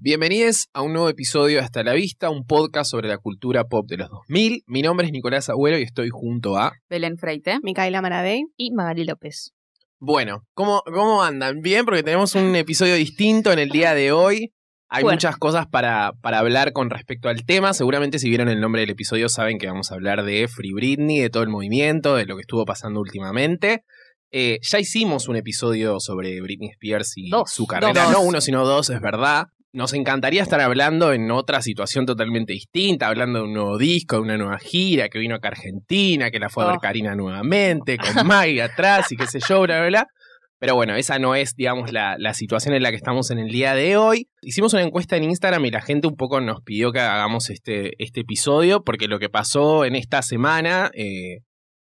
Bienvenidos a un nuevo episodio de Hasta la Vista, un podcast sobre la cultura pop de los 2000. Mi nombre es Nicolás Agüero y estoy junto a... Belén Freite. Micaela Maradei. y Magali López. Bueno, ¿cómo, ¿cómo andan? Bien, porque tenemos un episodio distinto en el día de hoy. Hay Bueno. muchas cosas para, para hablar con respecto al tema. Seguramente si vieron el nombre del episodio saben que vamos a hablar de Free Britney, de todo el movimiento, de lo que estuvo pasando últimamente. Eh, ya hicimos un episodio sobre Britney Spears y Dos. su carrera. Dos. No uno, sino dos, es verdad. Nos encantaría estar hablando en otra situación totalmente distinta, hablando de un nuevo disco, de una nueva gira, que vino acá a Argentina, que la fue a ver Oh. Karina nuevamente, con Maggie atrás y qué sé yo, bla, bla, bla. Pero bueno, esa no es, digamos, la, la situación en la que estamos en el día de hoy. Hicimos una encuesta en Instagram y la gente un poco nos pidió que hagamos este, este episodio, porque lo que pasó en esta semana, eh,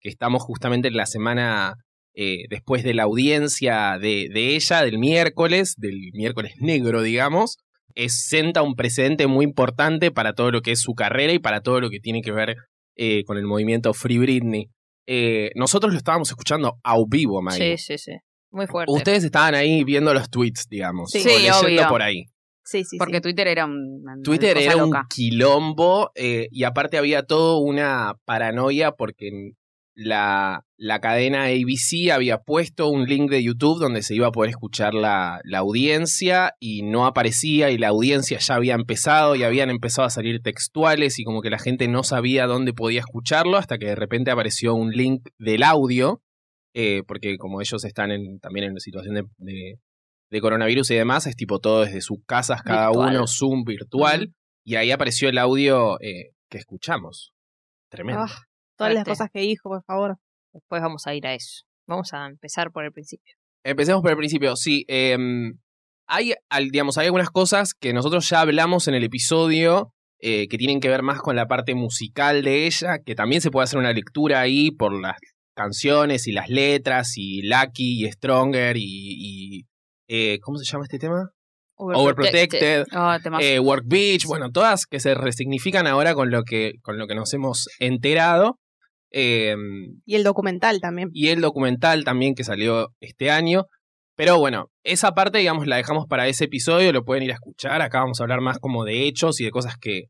que estamos justamente en la semana eh, después de la audiencia de, de ella, del miércoles, del miércoles negro, digamos, es, senta un precedente muy importante para todo lo que es su carrera y para todo lo que tiene que ver eh, con el movimiento Free Britney. Eh, nosotros lo estábamos escuchando a vivo, Maggie. Sí, sí, sí. Muy fuerte. Ustedes estaban ahí viendo los tweets, digamos. Sí. o Sí, leyendo obvio. por ahí. Sí, sí, Porque sí. Twitter era un, una Twitter cosa era un quilombo eh, y aparte había todo una paranoia porque la, la cadena ABC había puesto un link de YouTube donde se iba a poder escuchar la, la audiencia y no aparecía y la audiencia ya había empezado y habían empezado a salir textuales y como que la gente no sabía dónde podía escucharlo hasta que de repente apareció un link del audio eh, porque como ellos están en, también en una situación de, de- de coronavirus y demás, es tipo todo desde sus casas, cada Virtual. uno, Zoom virtual, y ahí apareció el audio eh, que escuchamos. Tremendo. Ah, todas las Fuerte. cosas que dijo, por favor. Después vamos a ir a eso. Vamos a empezar por el principio. Empecemos por el principio. Sí, em, hay, al- digamos, hay algunas cosas que nosotros ya hablamos en el episodio eh, que tienen que ver más con la parte musical de ella, que también se puede hacer una lectura ahí por las canciones y las letras y Lucky y Stronger y... y, eh, ¿Cómo se llama este tema? Overprotected. Ah, temazo. eh, Work Beach, bueno, todas que se resignifican ahora con lo que, con lo que nos hemos enterado. Eh, Y el documental también. y el documental también que salió este año. Pero bueno, esa parte, digamos, la dejamos para ese episodio, lo pueden ir a escuchar. Acá vamos a hablar más como de hechos y de cosas que,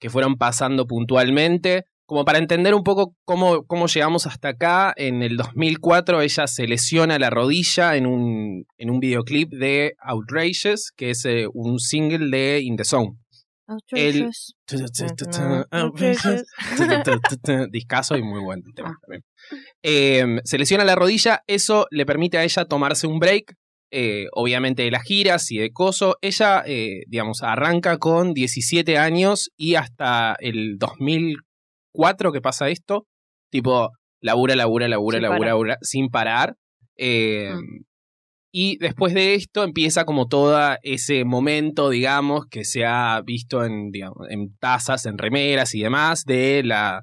que fueron pasando puntualmente. Como para entender un poco cómo, cómo llegamos hasta acá, en el 2004 ella se lesiona la rodilla en un, en un videoclip de Outrageous, que es eh, un single de In The Zone. El- Discaso y muy buen tema también. Eh, se lesiona la rodilla, eso le permite a ella tomarse un break, eh, obviamente de las giras y de coso. Ella, eh, digamos, arranca con 17 años y hasta el 2004 que pasa esto, tipo, labura, labura, labura, Sin labura, labura, sin parar. Eh, Mm. Y después de esto empieza como todo ese momento, digamos, que se ha visto en, digamos, en tazas, en remeras y demás, de la,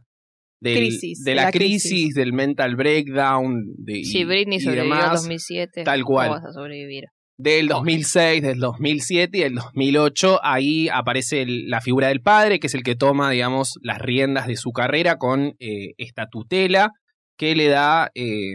del- Crisis, de la, la crisis, crisis. del mental breakdown. De, y- Britney y sobrevivió en demás, 2007, tal ¿cómo cual. vas a sobrevivir? Del 2006, del 2007 y del 2008, ahí aparece el- la figura del padre, que es el que toma, digamos, las riendas de su carrera con eh, esta tutela que le da... eh,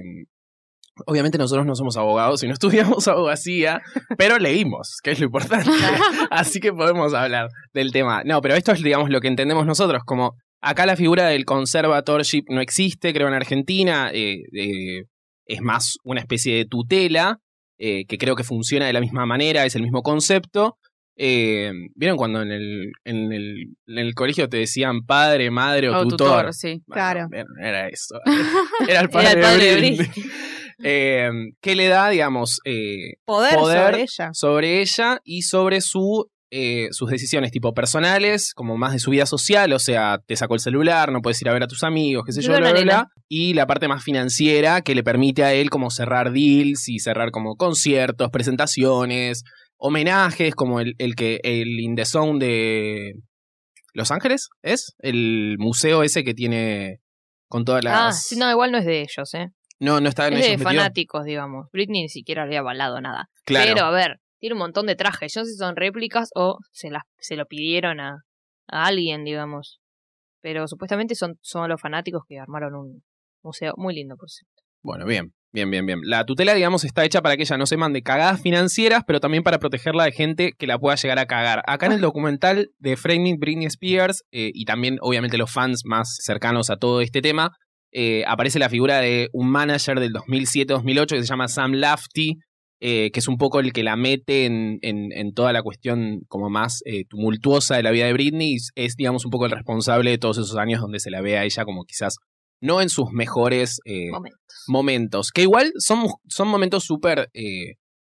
Obviamente nosotros no somos abogados y no estudiamos abogacía, pero leímos, que es lo importante. Así que podemos hablar del tema. No, pero esto es, digamos, lo que entendemos nosotros, como acá la figura del conservatorship no existe, creo, en Argentina, eh, eh, es más una especie de tutela, eh, que creo que funciona de la misma manera, es el mismo concepto. Eh, ¿Vieron cuando en el, en, el, en el colegio te decían padre, madre o, O tutor? tutor, sí. Bueno, Claro. Era, eso. Era el padre, Era el padre de de Britney. Eh, ¿Qué le da, digamos, eh, Poder, Poder. sobre ella. sobre ella y sobre su, eh, sus decisiones tipo personales, como más de su vida social, o sea, te sacó el celular, no puedes ir a ver a tus amigos, qué sé yo, bla, la bla, bla. Y la parte más financiera que le permite a él como cerrar deals y cerrar como conciertos, presentaciones, homenajes, como el, el que el In The Zone de, Los Ángeles, ¿es? El museo ese que tiene con todas las... Ah, sí, no, igual no es de ellos, ¿eh? No, no está en Es de metido. fanáticos, digamos. Britney ni siquiera había avalado nada. Claro. Pero, a ver, tiene un montón de trajes. Yo no sé si son réplicas o se, las, se lo pidieron a, a alguien, digamos. Pero supuestamente son, son los fanáticos que armaron un museo muy lindo, por cierto. Bueno, bien, bien, bien, bien. La tutela, digamos, está hecha para que ella no se mande cagadas financieras, pero también para protegerla de gente que la pueda llegar a cagar. Acá en el documental de Framing Britney Spears, eh, y también, obviamente, los fans más cercanos a todo este tema, eh, aparece la figura de un manager del 2007-2008 que se llama Sam Lafty, eh, que es un poco el que la mete en, en- en toda la cuestión como más eh, tumultuosa de la vida de Britney. y Es, digamos, un poco el responsable de todos esos años donde se la ve a ella como quizás no en sus mejores Momentos. momentos, que igual son, son momentos súper,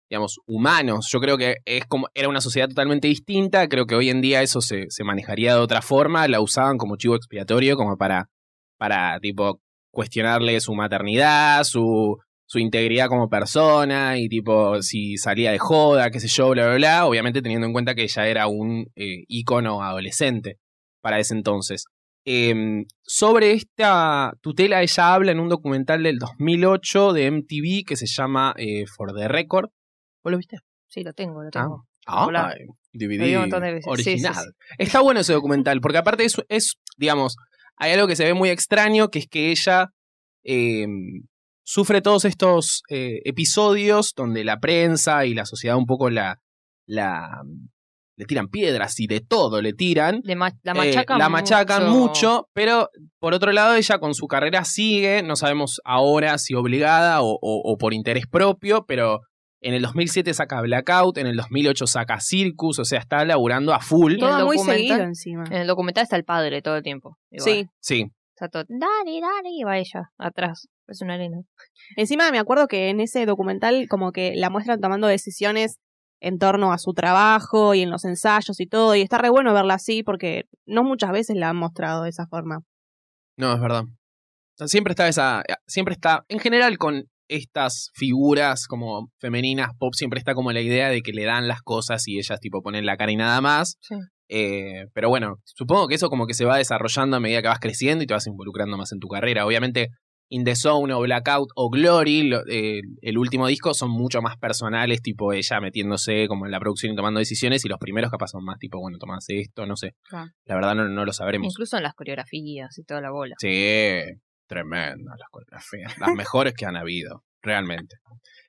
digamos, humanos. Yo creo que es como, era una sociedad totalmente distinta, creo que hoy en día eso se, se manejaría de otra forma, la usaban como chivo expiatorio, como para, para tipo, cuestionarle su maternidad, su, su integridad como persona, y tipo, si salía de joda, qué sé yo, bla, bla, bla, obviamente teniendo en cuenta que ella era un eh, ícono adolescente para ese entonces. Em, sobre esta tutela, ella habla en un documental del 2008 de MTV que se llama eh, For the Record. ¿Vos lo viste? Sí, lo tengo, lo Ah. tengo. Ah, DVD. Sí, sí, original. sí. Está bueno ese documental, porque aparte es, es, digamos, hay algo que se ve muy extraño, que es que ella em, sufre todos estos eh, episodios donde la prensa y la sociedad un poco la, la le tiran piedras y de todo le tiran. Le ma- la Eh, machacan, la machacan mucho. pero por otro lado ella con su carrera sigue, no sabemos ahora si obligada o, o- o por interés propio, pero en el 2007 saca Blackout, en el 2008 saca Circus, o sea, está laburando a full. Y Todo muy seguido encima. En el documental está el padre todo el tiempo. igual. Sí. Sí, Está todo, Dani, Dani, y va ella atrás. Es una arena. Encima me acuerdo que en ese documental como que la muestran tomando decisiones en torno a su trabajo y en los ensayos y todo. Y está re bueno verla así porque no muchas veces la han mostrado de esa forma. no, es verdad. O sea, siempre está esa, siempre está, en general con estas figuras como femeninas pop, siempre está como la idea de que le dan las cosas y ellas tipo ponen la cara y nada más. Sí. Eh, pero bueno, supongo que eso como que se va desarrollando a medida que vas creciendo y te vas involucrando más en tu carrera. Obviamente, In the Zone o Blackout o Glory, lo- eh, el último disco, son mucho más personales, tipo ella metiéndose como en la producción y tomando decisiones, y los primeros capaz son más tipo, bueno, tomás esto, no sé. La verdad no, no lo sabremos. Incluso en las coreografías y toda la bola. Sí, tremendo las coreografías, las mejores que han habido, realmente.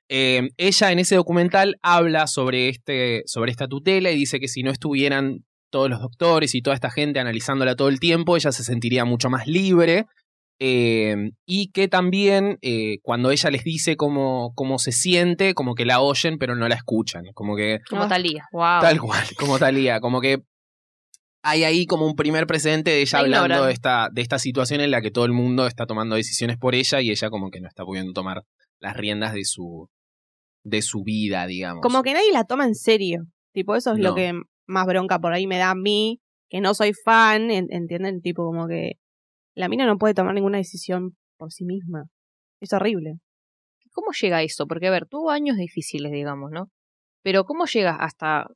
Eh, ella en ese documental habla sobre, este, sobre esta tutela y dice que si no estuvieran todos los doctores y toda esta gente analizándola todo el tiempo, ella se sentiría mucho más libre. eh, y que también eh, cuando ella les dice cómo, cómo se siente, como que la oyen pero no la escuchan. Como que Como. Talía. Wow. Tal cual, como Talía, como que hay ahí como un primer presente de ella La hablando de esta, de esta situación en la que todo el mundo está tomando decisiones por ella y ella como que no está pudiendo tomar las riendas de su, de su vida, digamos. Como que nadie la toma en serio. Tipo, eso es No. lo que más bronca por ahí me da a mí, que no soy fan, en- ¿entienden? Tipo, como que la mina no puede tomar ninguna decisión por sí misma. Es horrible. ¿Cómo llega a eso? Porque, a ver, tuvo años difíciles, digamos, ¿no? Pero ¿cómo llega hasta...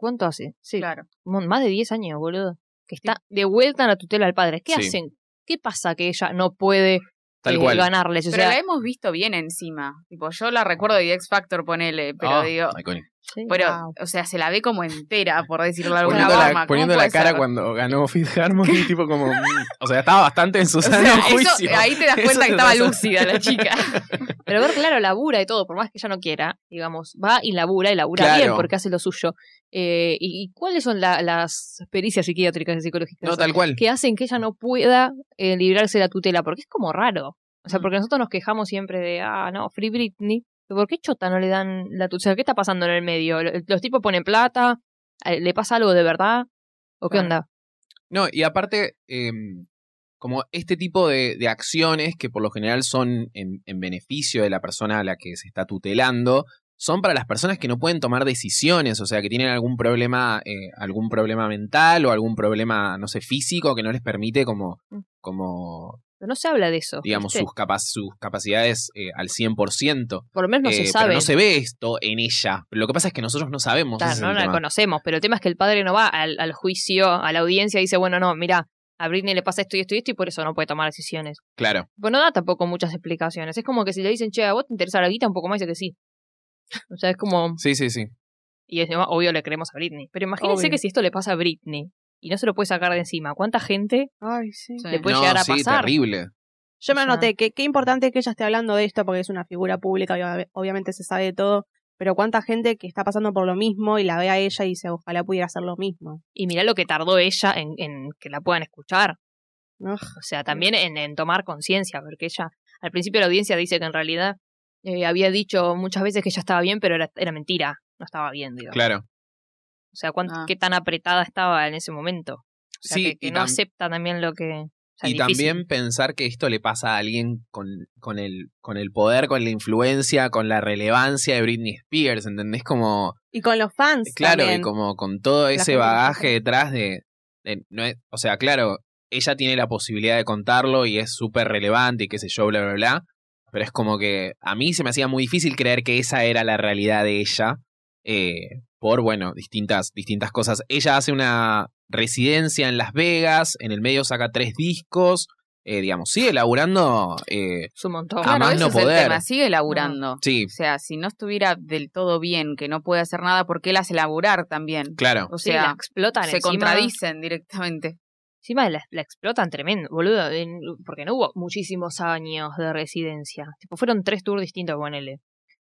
¿Cuánto hace? Sí, Claro. más de 10 años, boludo. Que está de vuelta en la tutela del padre. ¿Qué Sí. hacen? ¿Qué pasa que ella no puede Tal eh, cual. ganarles? O Pero sea, la hemos visto bien encima. Tipo, yo la recuerdo de X Factor, ponele, pero Ah, digo. Sí. Pero, Wow. o sea, se la ve como entera, por decirlo de alguna Poniendo la, forma. ¿Cómo poniendo la cara ser? cuando ganó Fifth Harmony, tipo como. mm, o sea, estaba bastante en su O sano sea, eso- ahí te das Eso cuenta que estaba pasa. lúcida la chica. Pero ver, claro, labura y todo, por más que ella no quiera, digamos, va y labura y labura Claro. bien porque hace lo suyo. Eh, y, y cuáles son la- las pericias psiquiátricas y psicológicas No, tal cual. que hacen que ella no pueda eh, librarse de la tutela? Porque es como raro. O sea, Mm. porque nosotros nos quejamos siempre de, ah, no, Free Britney. ¿Pero ¿Por qué chota no le dan la tutela? ¿Qué está pasando en el medio? ¿Los tipos ponen plata? Eh, ¿Le pasa algo de verdad? ¿O qué Claro. onda? No, y aparte, eh, como este tipo de, de acciones que por lo general son en, en beneficio de la persona a la que se está tutelando, son para las personas que no pueden tomar decisiones, o sea, que tienen algún problema, eh, algún problema mental o algún problema, no sé, físico que no les permite como, Mm. como Pero no se habla de eso. digamos, ¿viste? sus, capa- sus capacidades eh, al 100%. Por lo menos no Eh, se pero sabe. no se ve esto en ella. Lo que pasa es que nosotros no sabemos. Claro, no la conocemos, pero el tema es que el padre no va al, al juicio, a la audiencia y dice, bueno, no, mira, a Britney le pasa esto y esto y esto y por eso no puede tomar decisiones. Claro. Pues no da tampoco muchas explicaciones. Es como que si le dicen, che, ¿a vos te interesa la guita? Un poco más dice que sí. O sea, es como... Sí, sí, sí. Y es, obvio le creemos a Britney. Pero imagínense Obvio. que si esto le pasa a Britney y no se lo puede sacar de encima, ¿cuánta gente Ay, sí. Sí. le puede no, llegar a sí, pasar? terrible. Yo me O sea- anoté que qué importante que ella esté hablando de esto porque es una figura pública y obviamente se sabe de todo, pero cuánta gente que está pasando por lo mismo y la ve a ella y dice, ojalá pudiera hacer lo mismo. Y mirá lo que tardó ella en, en que la puedan escuchar. O sea, también en, en tomar conciencia, porque ella al principio la audiencia dice que en realidad eh, había dicho muchas veces que ella estaba bien, pero era, era mentira, no estaba bien, digo. Claro. O sea, cuán- Ah. qué tan apretada estaba en ese momento. O sea, Sí, que, no acepta también lo que... o sea, y difícil. también pensar que esto le pasa a alguien con, con, el, con el poder, con la influencia, con la relevancia de Britney Spears, ¿entendés? Como, Y con los fans. claro, también. y como con todo ese bagaje detrás de, de- no es- o sea, claro, ella tiene la posibilidad de contarlo y es súper relevante y qué sé yo, bla, bla, bla, pero es como que a mí se me hacía muy difícil creer que esa era la realidad de ella, eh, por, bueno, distintas, distintas cosas. Ella hace una residencia en Las Vegas, en el medio saca tres discos, eh, digamos, sigue laburando, eh, Es un montón. a Claro, más ese no es el poder. tema, sigue laburando. sí, O sea, si no estuviera del todo bien, que no puede hacer nada, ¿por qué la hace laburar también? claro. O Sí, la sea, explotan se encima. contradicen directamente. Encima la, la explotan tremendo, boludo. en- porque no hubo muchísimos años de residencia. Tipo, fueron tres tours distintos, ponele.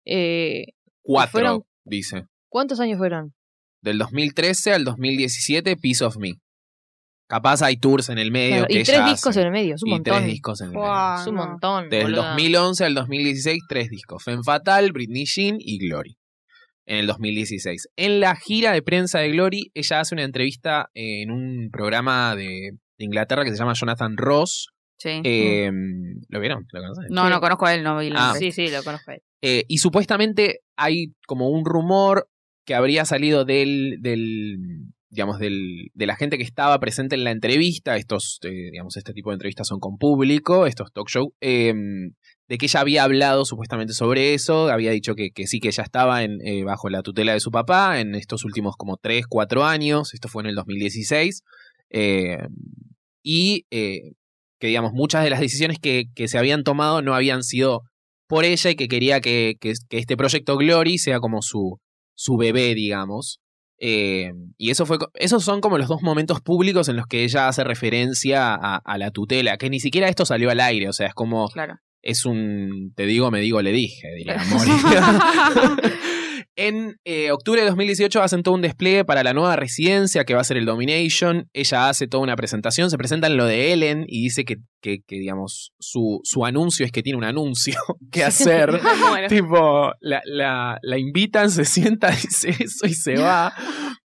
Eh, Cuatro, fueron- dice. ¿Cuántos años fueron? Del 2013 al 2017, Piece of Me. Capaz hay tours en el medio Claro, que y tres hace. discos en el medio, es un y montón. tres discos en el medio. Fua, Es un montón. Del boluda. 2011 al 2016, tres discos. Femme Fatal, Britney Jean y Glory. En el 2016. En la gira de prensa de Glory, ella hace una entrevista en un programa de, de Inglaterra que se llama Jonathan Ross. Sí. Eh, ¿Lo vieron? ¿Lo conocen? no, sí. no conozco a él, no vi la Ah. Sí, sí, lo conozco. a él. Eh, y supuestamente hay como un rumor que habría salido del, del digamos, del, de la gente que estaba presente en la entrevista, estos, eh, digamos, este tipo de entrevistas son con público, estos talk show, eh, de que ella había hablado supuestamente sobre eso, había dicho que, sí que ella estaba eh, bajo la tutela de su papá en estos últimos como 3, 4 años, esto fue en el 2016, eh, y que digamos, muchas de las decisiones que se habían tomado no habían sido por ella y que quería que, que- que este proyecto Glory sea como su, su bebé, digamos. Eh, y eso fue, esos son como los dos momentos públicos en los que ella hace referencia a, a la tutela, que ni siquiera esto salió al aire, o sea, es como, Claro. es un, te digo, me digo, le dije, diría. En eh, octubre de 2018 hacen todo un despliegue para la nueva residencia que va a ser el Domination. Ella hace toda una presentación, se presenta en lo de Ellen y dice que, que, que, digamos, su, su anuncio es que tiene un anuncio que hacer. Bueno. tipo, la, la, la invitan, se sienta, dice eso y se va.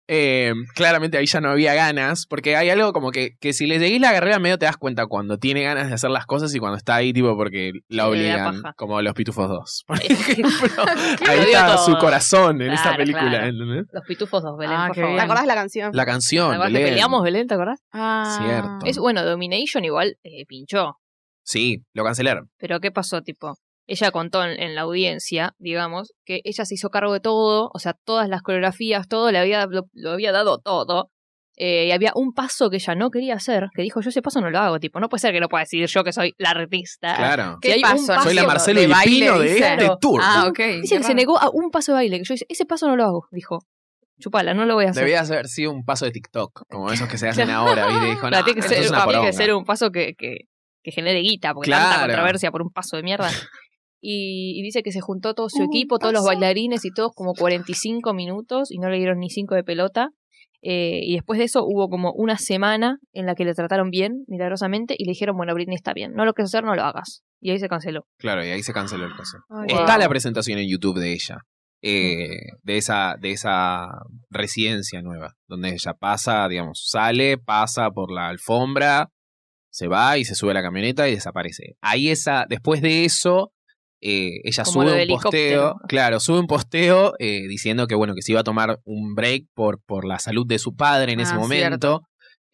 Eh, claramente ahí ya no había ganas, porque hay algo como que, que si le seguís la carrera medio te das cuenta cuando tiene ganas de hacer las cosas y cuando está ahí, tipo, porque la obligan, como los Pitufos 2. Por ejemplo, Lo ahí está todo. su corazón en esa Claro, película, claro. ¿entendés? Los pitufos dos, Belén, Ah, por favor. ¿Te acordás de la canción? La canción, ¿Te acordás que Belén. peleamos, Belén? ¿Te acordás? Ah. Cierto. Es bueno, Domination igual eh, pinchó. Sí, lo cancelaron. Pero ¿qué pasó? Tipo, ella contó en, en la audiencia, digamos, que ella se hizo cargo de todo, o sea, todas las coreografías, todo, le había, lo, lo había dado todo. eh, y había un paso que ella no quería hacer, que dijo, yo ese paso no lo hago, tipo, no puede ser que no pueda decir yo que soy la artista. Claro. Si hay un paso Soy la de Marcelo de y baile, Pino de este tour. Ah, ok. Dice que se negó a un paso de baile, que yo dije, ese paso no lo hago, dijo. Chupala, no lo voy a hacer. Debía haber sido un paso de TikTok, como esos que se hacen ahora, ¿viste? Dijo, no, tiene que ser, es una tiene que poronga. ser un paso que, que, que genere guita, porque tanta Claro. controversia por un paso de mierda. Y, y dice que se juntó todo su equipo, todos los bailarines y todos como 45 minutos y no le dieron ni 5 de pelota. Eh, y después de eso hubo como una semana en la que le trataron bien, milagrosamente, y le dijeron, bueno, Britney está bien, no lo quieres hacer, no lo hagas. Y ahí se canceló. Claro, y ahí se canceló el caso. Ay, Wow. Está la presentación en YouTube de ella, eh, de, esa, de esa residencia nueva, donde ella pasa, digamos, sale, pasa por la alfombra, se va y se sube a la camioneta y desaparece. Ahí esa, después de eso, eh, ella Como sube un posteo, claro, sube un posteo eh, diciendo que bueno, que se iba a tomar un break por, por la salud de su padre en ese Ah, momento.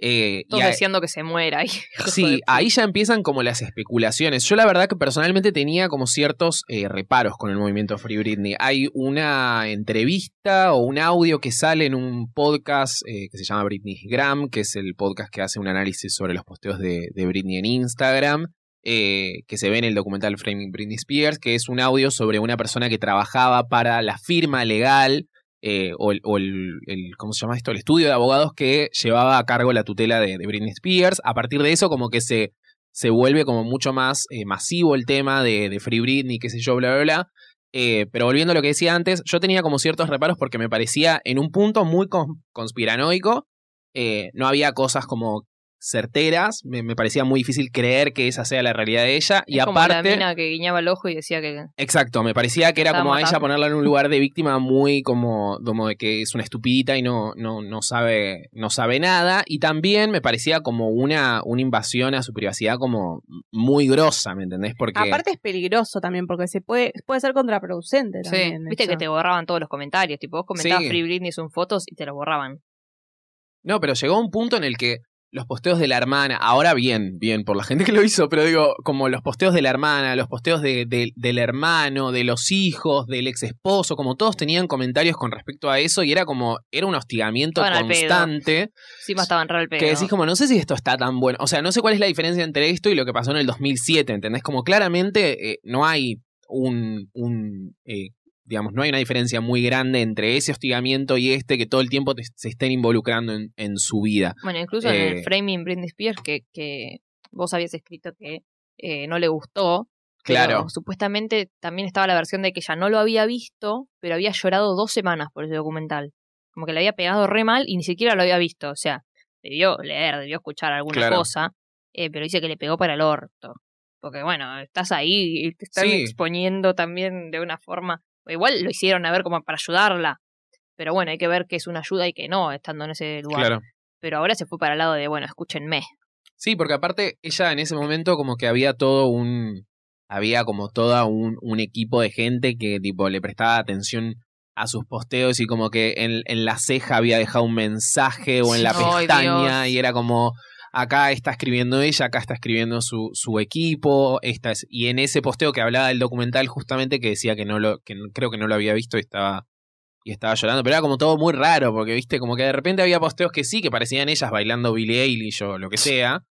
Eh, y Todos a- deseando que se muera. De Sí, ahí ya empiezan como las especulaciones. Yo la verdad que personalmente tenía como ciertos eh, reparos con el movimiento Free Britney. Hay una entrevista o un audio que sale en un podcast que se llama Britney Gram, que es el podcast que hace un análisis sobre los posteos de, de Britney en Instagram. Eh, que se ve en el documental Framing Britney Spears, que es un audio sobre una persona que trabajaba para la firma legal eh, o, el, ¿cómo se llama esto? El estudio de abogados que llevaba a cargo la tutela de, Britney Spears. A partir de eso, como que se, se vuelve como mucho más eh, masivo el tema de, de Free Britney, qué sé yo, bla, bla, bla. Pero volviendo a lo que decía antes, yo tenía como ciertos reparos porque me parecía en un punto muy con- conspiranoico. No había cosas como certeras, me, me parecía muy difícil creer que esa sea la realidad de ella. y como la aparte, mina que guiñaba el ojo y decía que. Exacto, me parecía que era como a ella ponerla en un lugar de víctima muy como, como de que es una estupidita y no, no, no sabe, no sabe nada. Y también me parecía como una, una invasión a su privacidad como muy grosa, ¿me entendés? Porque. Aparte es peligroso también, porque se puede, puede ser contraproducente Sí, también. Viste eso. que te borraban todos los comentarios. Tipo, vos comentabas Sí. Free Britney son fotos y te lo borraban. No, pero llegó un punto en el que los posteos de la hermana, ahora bien, bien por la gente que lo hizo, pero digo, como los posteos de la hermana, los posteos de, de- del hermano, de los hijos, del ex esposo, como todos tenían comentarios con respecto a eso y era como, era un hostigamiento Estaban constante. Encima estaban re al pedo. Que decís como, no sé si esto está tan bueno. O sea, no sé cuál es la diferencia entre esto y lo que pasó en el 2007, ¿entendés? Como claramente eh, no hay un, un eh, digamos, no hay una diferencia muy grande entre ese hostigamiento y este que todo el tiempo te- se estén involucrando en, en su vida. Bueno, incluso en Eh, el framing Britney Spears que, que vos habías escrito que eh, no le gustó. pero Claro. supuestamente también estaba la versión de que ella no lo había visto, pero había llorado dos semanas por ese documental. Como que le había pegado re mal y ni siquiera lo había visto. O sea, debió leer, debió escuchar alguna Claro. cosa, eh, pero dice que le pegó para el orto. Porque bueno, estás ahí y te están Sí. exponiendo también de una forma. Igual lo hicieron a ver como para ayudarla. Pero bueno, hay que ver que es una ayuda y que no, estando en ese lugar. Claro. Pero ahora se fue para el lado de, bueno, escúchenme. Sí, porque aparte ella en ese momento como que había todo un... Había como toda un, un equipo de gente que tipo le prestaba atención a sus posteos y como que en, en la ceja había dejado un mensaje o en la Ay, pestaña Dios. y era como acá está escribiendo ella, acá está escribiendo su, su equipo, esta es- y en ese posteo que hablaba del documental justamente que decía que no lo, que no- creo que no lo había visto y estaba y estaba llorando, pero era como todo muy raro, porque viste, como que de repente había posteos que sí, que parecían ellas bailando Billie Eilish o lo que sea,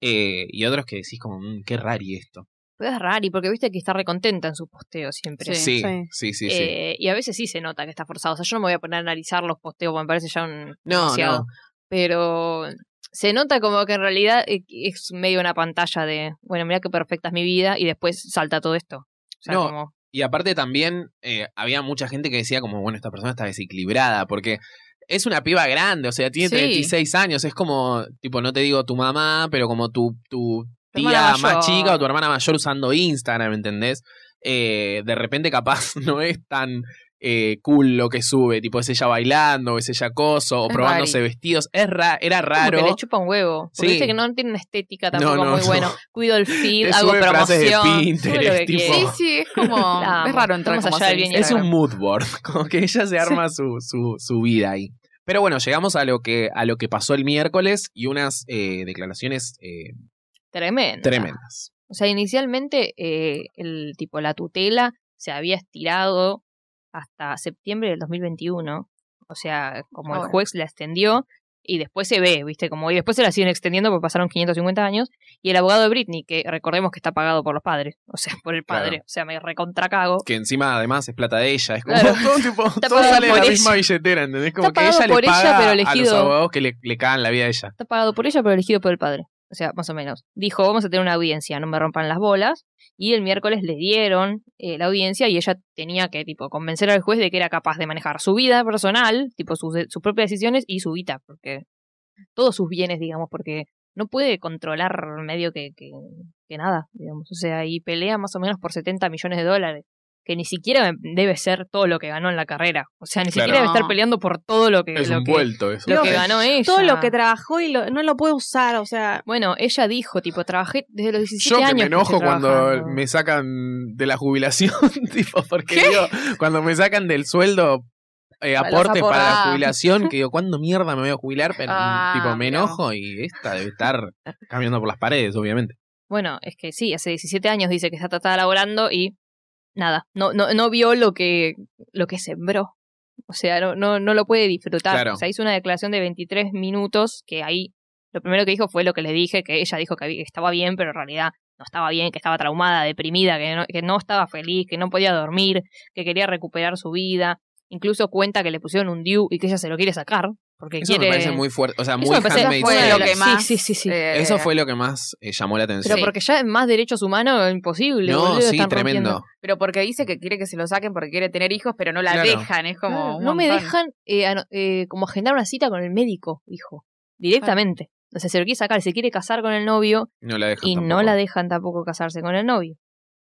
eh, y otros que decís como, "Mm, qué rari esto. Pero es raro, porque viste que está recontenta en sus posteos siempre. Sí. Sí, sí, sí, sí. Eh, y a veces sí se nota que está forzado. O sea, yo no me voy a poner a analizar los posteos, porque me parece ya un. no, demasiado. no. Pero se nota como que en realidad eh, es medio una pantalla de, bueno, mira qué perfecta es mi vida, y después salta todo esto. O sea, No, como. Y aparte también eh, había mucha gente que decía como, bueno, esta persona está desequilibrada, porque es una piba grande, o sea, tiene Sí. 36 años, es como, tipo, no te digo tu mamá, pero como tu, tu tía más chica o tu hermana mayor usando Instagram, ¿entendés? Eh, de repente capaz no es tan eh, cool lo que sube, tipo es ella bailando, o es ella acoso, o Es probándose rari. vestidos, es ra- era Como raro. que le chupa un huevo. Porque Sí. viste que no tiene una estética No, tampoco no, muy no. buena. Cuido el feed, Te hago frases de promoción. Pinterest, tipo-. Sí, sí, es como. La es raro entrar como allá bien y Es un mood board, como que ella se arma su, su, su vida ahí. Pero bueno, llegamos a lo que, a lo que pasó el miércoles y unas eh, declaraciones eh, Tremendo. tremendas. O sea, inicialmente eh, el tipo la tutela se había estirado hasta septiembre del 2021. O sea, como el juez la extendió y después se ve, ¿viste? Como y después se la siguen extendiendo porque pasaron 550 años y el abogado de Britney, que recordemos que está pagado por los padres, o sea, por el padre, Claro. o sea, me recontracago. Que encima además es plata de ella. Es como Claro. todo, tipo, todo sale de por la ella. misma billetera, ¿entendés? Como Está que ella le por ella, paga pero a los elegido- abogados que le, le cagan la vida a ella. Está pagado por ella, pero elegido por el padre. O sea, más o menos. Dijo, vamos a tener una audiencia, no me rompan las bolas. Y el miércoles le dieron eh, la audiencia y ella tenía que, tipo, convencer al juez de que era capaz de manejar su vida personal, tipo, sus, sus propias decisiones y su vida, porque todos sus bienes, digamos, porque no puede controlar medio que, que, que nada, digamos. O sea, y pelea más o menos por 70 millones de dólares, que ni siquiera debe ser todo lo que ganó en la carrera. O sea, ni Claro. siquiera debe estar peleando por todo lo que, Es lo un que, vuelto eso. lo que ganó ella. Todo lo que trabajó y lo- no lo puede usar, o sea, Bueno, ella dijo, tipo, trabajé desde los 17 Yo que años. me enojo cuando trabajando. me sacan de la jubilación, tipo, porque digo, cuando me sacan del sueldo, eh, aporte para la jubilación, que digo, ¿cuándo mierda me voy a jubilar? Pero, Ah, tipo, me enojo y esta debe estar caminando por las paredes, obviamente. Bueno, es que sí, hace 17 años dice que está, está laborando y nada, no, no, no vio lo que, lo que sembró. O sea, no, no, no lo puede disfrutar. Claro. O sea, hizo una declaración de 23 minutos que ahí lo primero que dijo fue lo que le dije, que ella dijo que, estaba bien, pero en realidad no estaba bien, que estaba traumada, deprimida, que no, que no estaba feliz, que no podía dormir, que quería recuperar su vida. Incluso cuenta que le pusieron un DIU y que ella se lo quiere sacar. Porque Eso quiere... me parece muy fuerte, o sea, Eso muy fue lo que Sí, más. sí, sí, sí. eh, Eso fue lo que más eh, llamó la atención. Pero porque ya más derechos humanos, imposible. no, boludo, sí, están tremendo. rompiendo. Pero porque dice que quiere que se lo saquen porque quiere tener hijos, pero no la Claro. dejan. Es como. Claro, no me dejan eh, eh, como agendar una cita con el médico, dijo. Directamente. O sea, se lo quiere sacar, se quiere casar con el novio No la dejan y no la dejan tampoco casarse con el novio.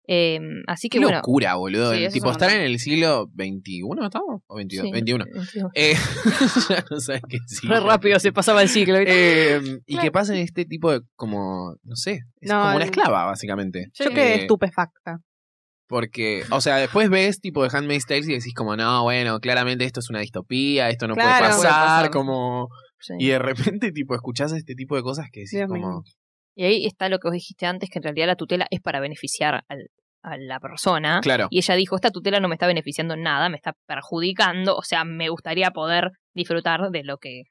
Eh, así que Qué bueno. locura, boludo. Sí, tipo, estar en el siglo XXI, ¿estamos? ¿O 22? sí, 21. 21. Eh, ya no sabes qué siglo. Rápido se pasaba el ciclo. ¿viste? Eh, y que pasen este tipo de, como, no sé, es No, como una esclava, básicamente. Yo Eh, quedé estupefacta. Porque, o sea, después ves tipo de Handmaid's Tale y decís como, no, bueno, claramente esto es una distopía, esto no Claro. puede pasar, puede pasar. como... Sí. Y de repente, tipo, escuchás este tipo de cosas que decís Dios como... mío. Y ahí está lo que vos dijiste antes, que en realidad la tutela es para beneficiar al- a la persona. Claro, Y ella dijo, esta tutela no me está beneficiando en nada, me está perjudicando, o sea, me gustaría poder disfrutar de lo que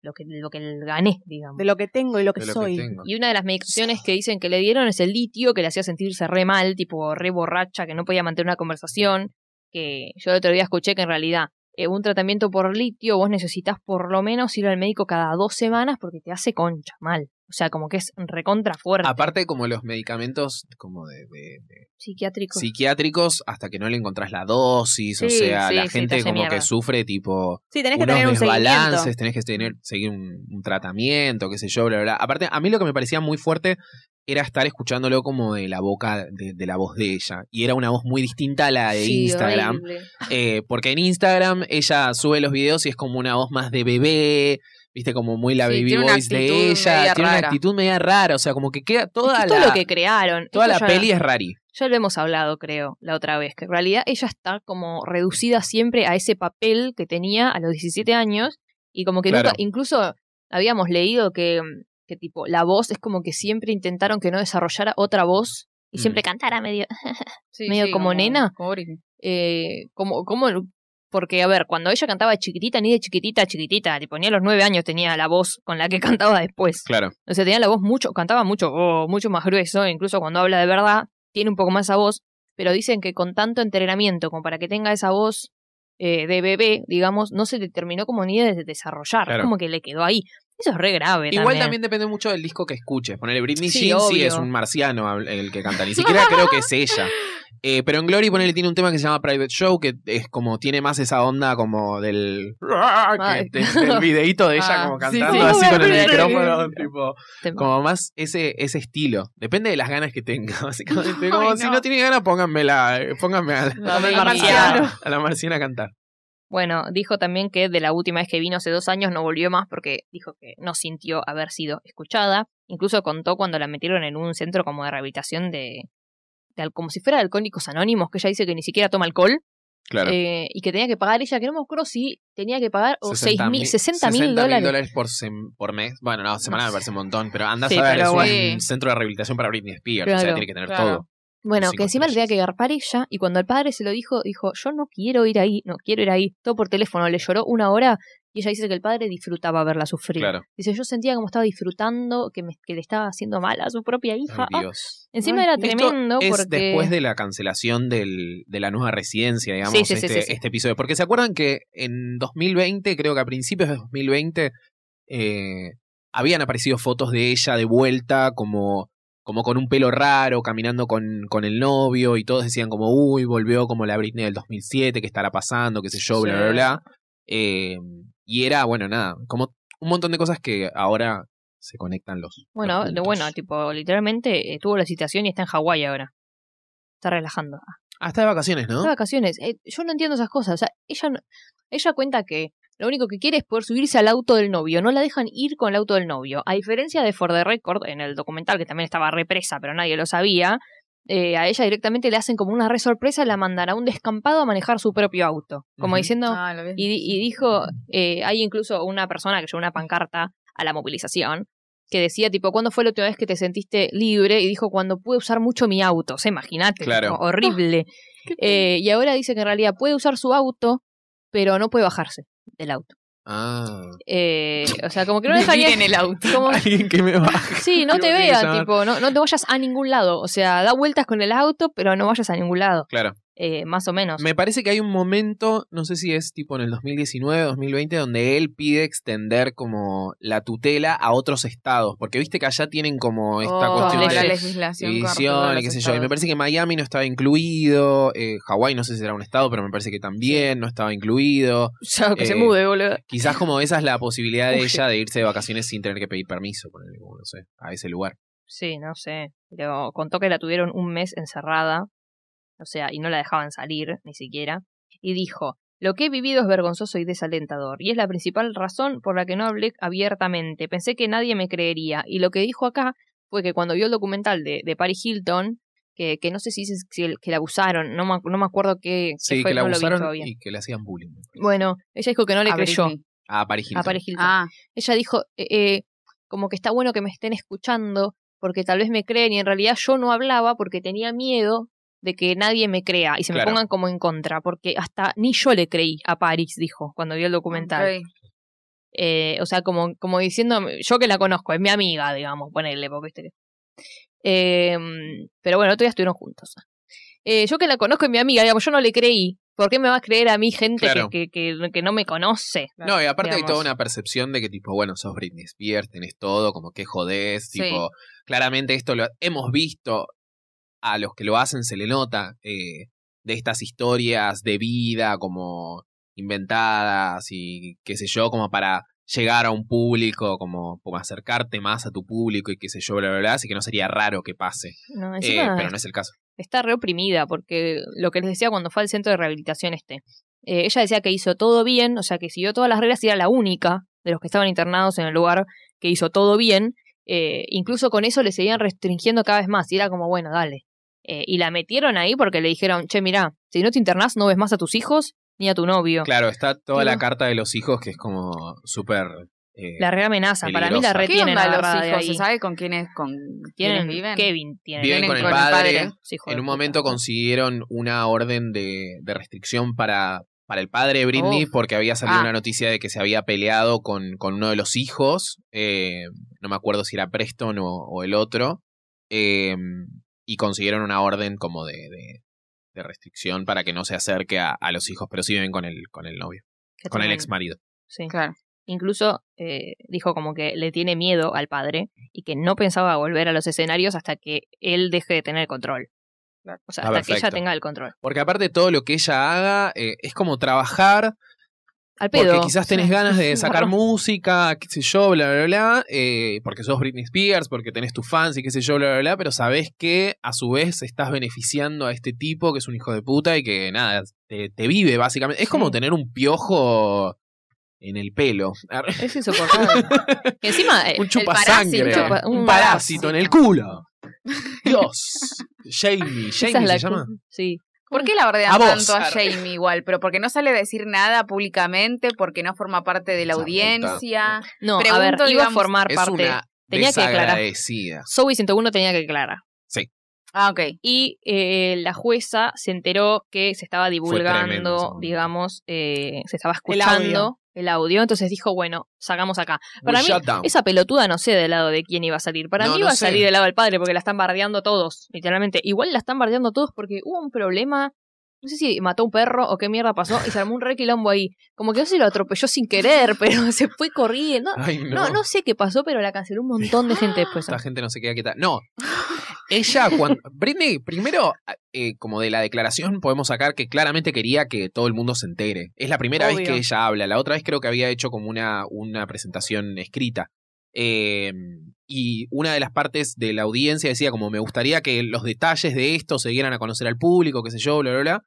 lo que, lo que gané, digamos. De lo que tengo y lo que lo soy. que. Y una de las medicaciones que dicen que le dieron es el litio, que le hacía sentirse re mal, tipo re borracha, que no podía mantener una conversación. Que yo el otro día escuché que en realidad eh, un tratamiento por litio vos necesitas por lo menos ir al médico cada dos semanas porque te hace concha mal. O sea, como que es recontra fuerte. Aparte como los medicamentos como de, de- de psiquiátrico. psiquiátricos hasta que no le encontrás la dosis, o sea, sí, la gente como mierda. que sufre tipo Sí, tenés que unos tener un desbalances, tenés que tener, seguir un, un tratamiento, qué sé yo, bla, bla, bla. Aparte, a mí lo que me parecía muy fuerte era estar escuchándolo como de la boca, de, de la voz de ella. Y era una voz muy distinta a la de Instagram. Eh, porque en Instagram ella sube los videos y es como una voz más de bebé, viste, como muy la Sí, baby voice de ella. Tiene una actitud media rara, o sea, como que queda toda Es que la, todo lo que crearon. toda la peli es rari. Ya lo hemos hablado, creo, la otra vez, que en realidad ella está como reducida siempre a ese papel que tenía a los 17 años y como que Claro. nunca, incluso habíamos leído que, que tipo, la voz es como que siempre intentaron que no desarrollara otra voz y Mm. siempre cantara medio, Sí, medio sí, como nena. como eh, como, como, porque a ver, cuando ella cantaba chiquitita, ni de chiquitita chiquitita, tipo, ni a los nueve años tenía la voz con la que cantaba después. Claro. O sea, tenía la voz mucho, cantaba mucho, oh, mucho más grueso, incluso cuando habla de verdad, tiene un poco más esa voz, pero dicen que con tanto entrenamiento como para que tenga esa voz eh, de bebé, digamos, no se le terminó como ni de desarrollar, Claro. como que le quedó ahí. Eso es re grave. Igual también. depende mucho del disco que escuches. Ponerle Britney Sí, Jean sí es un marciano el que canta. Ni siquiera creo que es ella. Eh, pero en Glory ponele tiene un tema que se llama Private Show, que es como, tiene más esa onda como del, que- del videíto de ella Ah, como cantando sí. así con el micrófono, tipo, Te- como más ese, ese estilo. Depende de las ganas que tenga, básicamente. Como Ay, si no. no tiene ganas, pónganmela, eh, pónganme a, La del a- marciano. a la marciana a cantar. Bueno, dijo también que de la última vez que vino hace dos años no volvió más porque dijo que no sintió haber sido escuchada. Incluso contó cuando la metieron en un centro como de rehabilitación de, de como si fuera de alcohólicos anónimos, que ella dice que ni siquiera toma alcohol Claro. eh, y que tenía que pagar ella, que no me acuerdo si tenía que pagar o 60 seis mil, 60 mil 60 dólares. por, sem- por mes. Bueno, no, semana No me parece un montón, pero anda Sí, a ver, es bueno. un centro de rehabilitación para Britney Spears, o sea, Claro, tiene que tener claro. todo. Bueno, que encima le tenía que garpar ella y cuando el padre se lo dijo, dijo, yo no quiero ir ahí, no quiero ir ahí. Todo por teléfono, le lloró una hora y ella dice que el padre disfrutaba verla sufrir. Claro. Dice, yo sentía como estaba disfrutando, que, me, que le estaba haciendo mal a su propia hija. Ay, Dios. Encima Ay, era Esto tremendo es después de la cancelación del, de la nueva residencia, digamos, Sí, sí, sí, este, sí, sí. este episodio. Porque se acuerdan que en 2020, creo que a principios de 2020, eh, habían aparecido fotos de ella de vuelta como, como con un pelo raro, caminando con, con el novio, y todos decían como, uy, volvió como la Britney del 2007, ¿qué estará pasando? qué sé yo, bla, bla, bla. Eh, y era, bueno, nada, como un montón de cosas que ahora se conectan los. Bueno, los bueno, tipo, literalmente tuvo la citación y está en Hawái ahora. Está relajando. Ah, está de vacaciones, ¿no? Está de vacaciones. Eh, yo no entiendo esas cosas. O sea, ella, ella cuenta que lo único que quiere es poder subirse al auto del novio. No la dejan ir con el auto del novio. A diferencia de For the Record, en el documental que también estaba represa, pero nadie lo sabía, eh, a ella directamente le hacen como una re sorpresa, la mandan a un descampado a manejar su propio auto. Como diciendo, Ah, y, di- y dijo, eh, hay incluso una persona que llevó una pancarta a la movilización que decía, tipo, ¿cuándo fue la última vez que te sentiste libre? Y dijo, cuando pude usar mucho mi auto. O sea, imagínate, Claro. horrible. Eh, y ahora dice que en realidad puede usar su auto, pero no puede bajarse del auto. Ah. Eh, o sea, como que no deja ni- Vivir en el auto. como- Alguien que me baje. Sí, no te vean, llamar. tipo, no, no te vayas a ningún lado. O sea, da vueltas con el auto, pero no vayas a ningún lado. Claro. Eh, más o menos. Me parece que hay un momento, no sé si es tipo en el 2019, 2020, donde él pide extender como la tutela a otros estados. Porque viste que allá tienen como esta Oh, cuestión leyes. la de legislación. y qué sé yo. Y me parece que Miami no estaba incluido, eh, Hawái no sé si era un estado, pero me parece que también no estaba incluido. Ya, que se Eh, mude, boludo. Quizás como esa es la posibilidad de ella de irse de vacaciones sin tener que pedir permiso, como, no sé, a ese lugar. Sí, no sé. Pero contó que la tuvieron un mes encerrada. O sea, y no la dejaban salir, ni siquiera. Y dijo, lo que he vivido es vergonzoso y desalentador. Y es la principal razón por la que no hablé abiertamente. Pensé que nadie me creería. Y lo que dijo acá fue que cuando vio el documental de, de Paris Hilton, que, que no sé si, es- si el- que la abusaron, no me, no me acuerdo qué, qué Sí, fue, que la no lo vi abusaron y que le hacían bullying. Bueno, ella dijo que no le A creyó Britney. Ah, Paris Hilton. a Paris Hilton. Ah, ella dijo eh, eh, como que está bueno que me estén escuchando porque tal vez me creen y en realidad yo no hablaba porque tenía miedo de que nadie me crea y se me pongan como en contra porque hasta ni yo le creí a Paris dijo cuando vio el documental. Eh, o sea como como diciendo yo que la conozco es mi amiga digamos ponerle porque que Eh, pero bueno otro día estuvieron juntos. Eh, yo que la conozco es mi amiga digamos yo no le creí. ¿por qué me va a creer a mí gente que- Claro. que, que, que no me conoce No, y aparte hay toda una percepción de que, tipo, bueno, sos Britney Spears, tenés todo, como que jodés, Sí. tipo, claramente esto lo hemos visto, a los que lo hacen se le nota, eh, de estas historias de vida como inventadas y qué sé yo, como para llegar a un público, como, como acercarte más a tu público y qué sé yo, bla, bla, bla, así que no sería raro que pase, no, Eh, pero no es el caso. está re oprimida porque lo que les decía cuando fue al centro de rehabilitación este, eh, ella decía que hizo todo bien, o sea que siguió todas las reglas y era la única de los que estaban internados en el lugar que hizo todo bien, eh, incluso con eso le seguían restringiendo cada vez más y era como, bueno, dale. Eh, y la metieron ahí porque le dijeron, che, mirá, si no te internás no ves más a tus hijos ni a tu novio. Claro, está toda la carta de los hijos que es como súper... eh, La re amenaza, para mí la Peligrosa. ¿Qué retienen onda agarrada los de hijos? ahí. ¿Se sabe con quiénes, con quiénes viven? Kevin tiene. Viven Vienen con el con el padre. Sí, en un puta. momento consiguieron una orden de, de restricción para, para el padre de Britney Uf. porque había salido Ah. una noticia de que se había peleado con, con uno de los hijos, eh, no me acuerdo si era Preston o, o el otro, eh, y consiguieron una orden como de, de, de restricción para que no se acerque a, a los hijos, pero sí viven con el, con el novio, Qué con el ex marido. Sí. Claro. Incluso eh, dijo como que le tiene miedo al padre y que no pensaba volver a los escenarios hasta que él deje de tener control. O sea, Ah, hasta que ella tenga el control. Porque aparte todo lo que ella haga eh, es como trabajar Al pedo. Porque quizás tenés ganas de sacar música, qué sé yo, bla, bla, bla, eh, porque sos Britney Spears, porque tenés tus fans y qué sé yo, bla, bla, bla, pero sabés que a su vez estás beneficiando a este tipo que es un hijo de puta y que nada, te, te vive básicamente. Es como tener un piojo en el pelo. Es insoportable. encima. eh, un chupasangre. Un, Chupa- un parásito en el culo. Dios. Jamie. Jamie es se llama. Sí. ¿Por qué la bardean A vos. tanto a Jamie igual? ¿Pero porque no sale a decir nada públicamente? ¿Porque no forma parte de la Esa audiencia? No, a Pregunto, ver, iba a formar Es parte. una tenía que declarar. desagradecida. Zoe 101 tenía que declarar. Ah, ok. Y eh, la jueza se enteró que se estaba divulgando, tremendo digamos, eh, se estaba escuchando. El audio. Entonces dijo, bueno, sacamos acá. We Para mí, esa pelotuda no sé del lado de quién iba a salir. Para No, mí no iba a salir del lado del padre porque la están bardeando todos, literalmente. Igual la están bardeando todos porque hubo un problema. No sé si mató a un perro o qué mierda pasó y se armó un re quilombo ahí. Como que no se lo atropelló sin querer, pero se fue corriendo. Ay, No, no sé qué pasó, pero la canceló un montón de gente después. Esta gente no se queda quieta. No. Ella, cuando. Britney, primero, eh, como de la declaración, podemos sacar que claramente quería que todo el mundo se entere. Es la primera vez que ella habla. La otra vez creo que había hecho como una, una presentación escrita. Eh, y una de las partes de la audiencia decía como me gustaría que los detalles de esto se dieran a conocer al público, qué sé yo, bla, bla, bla.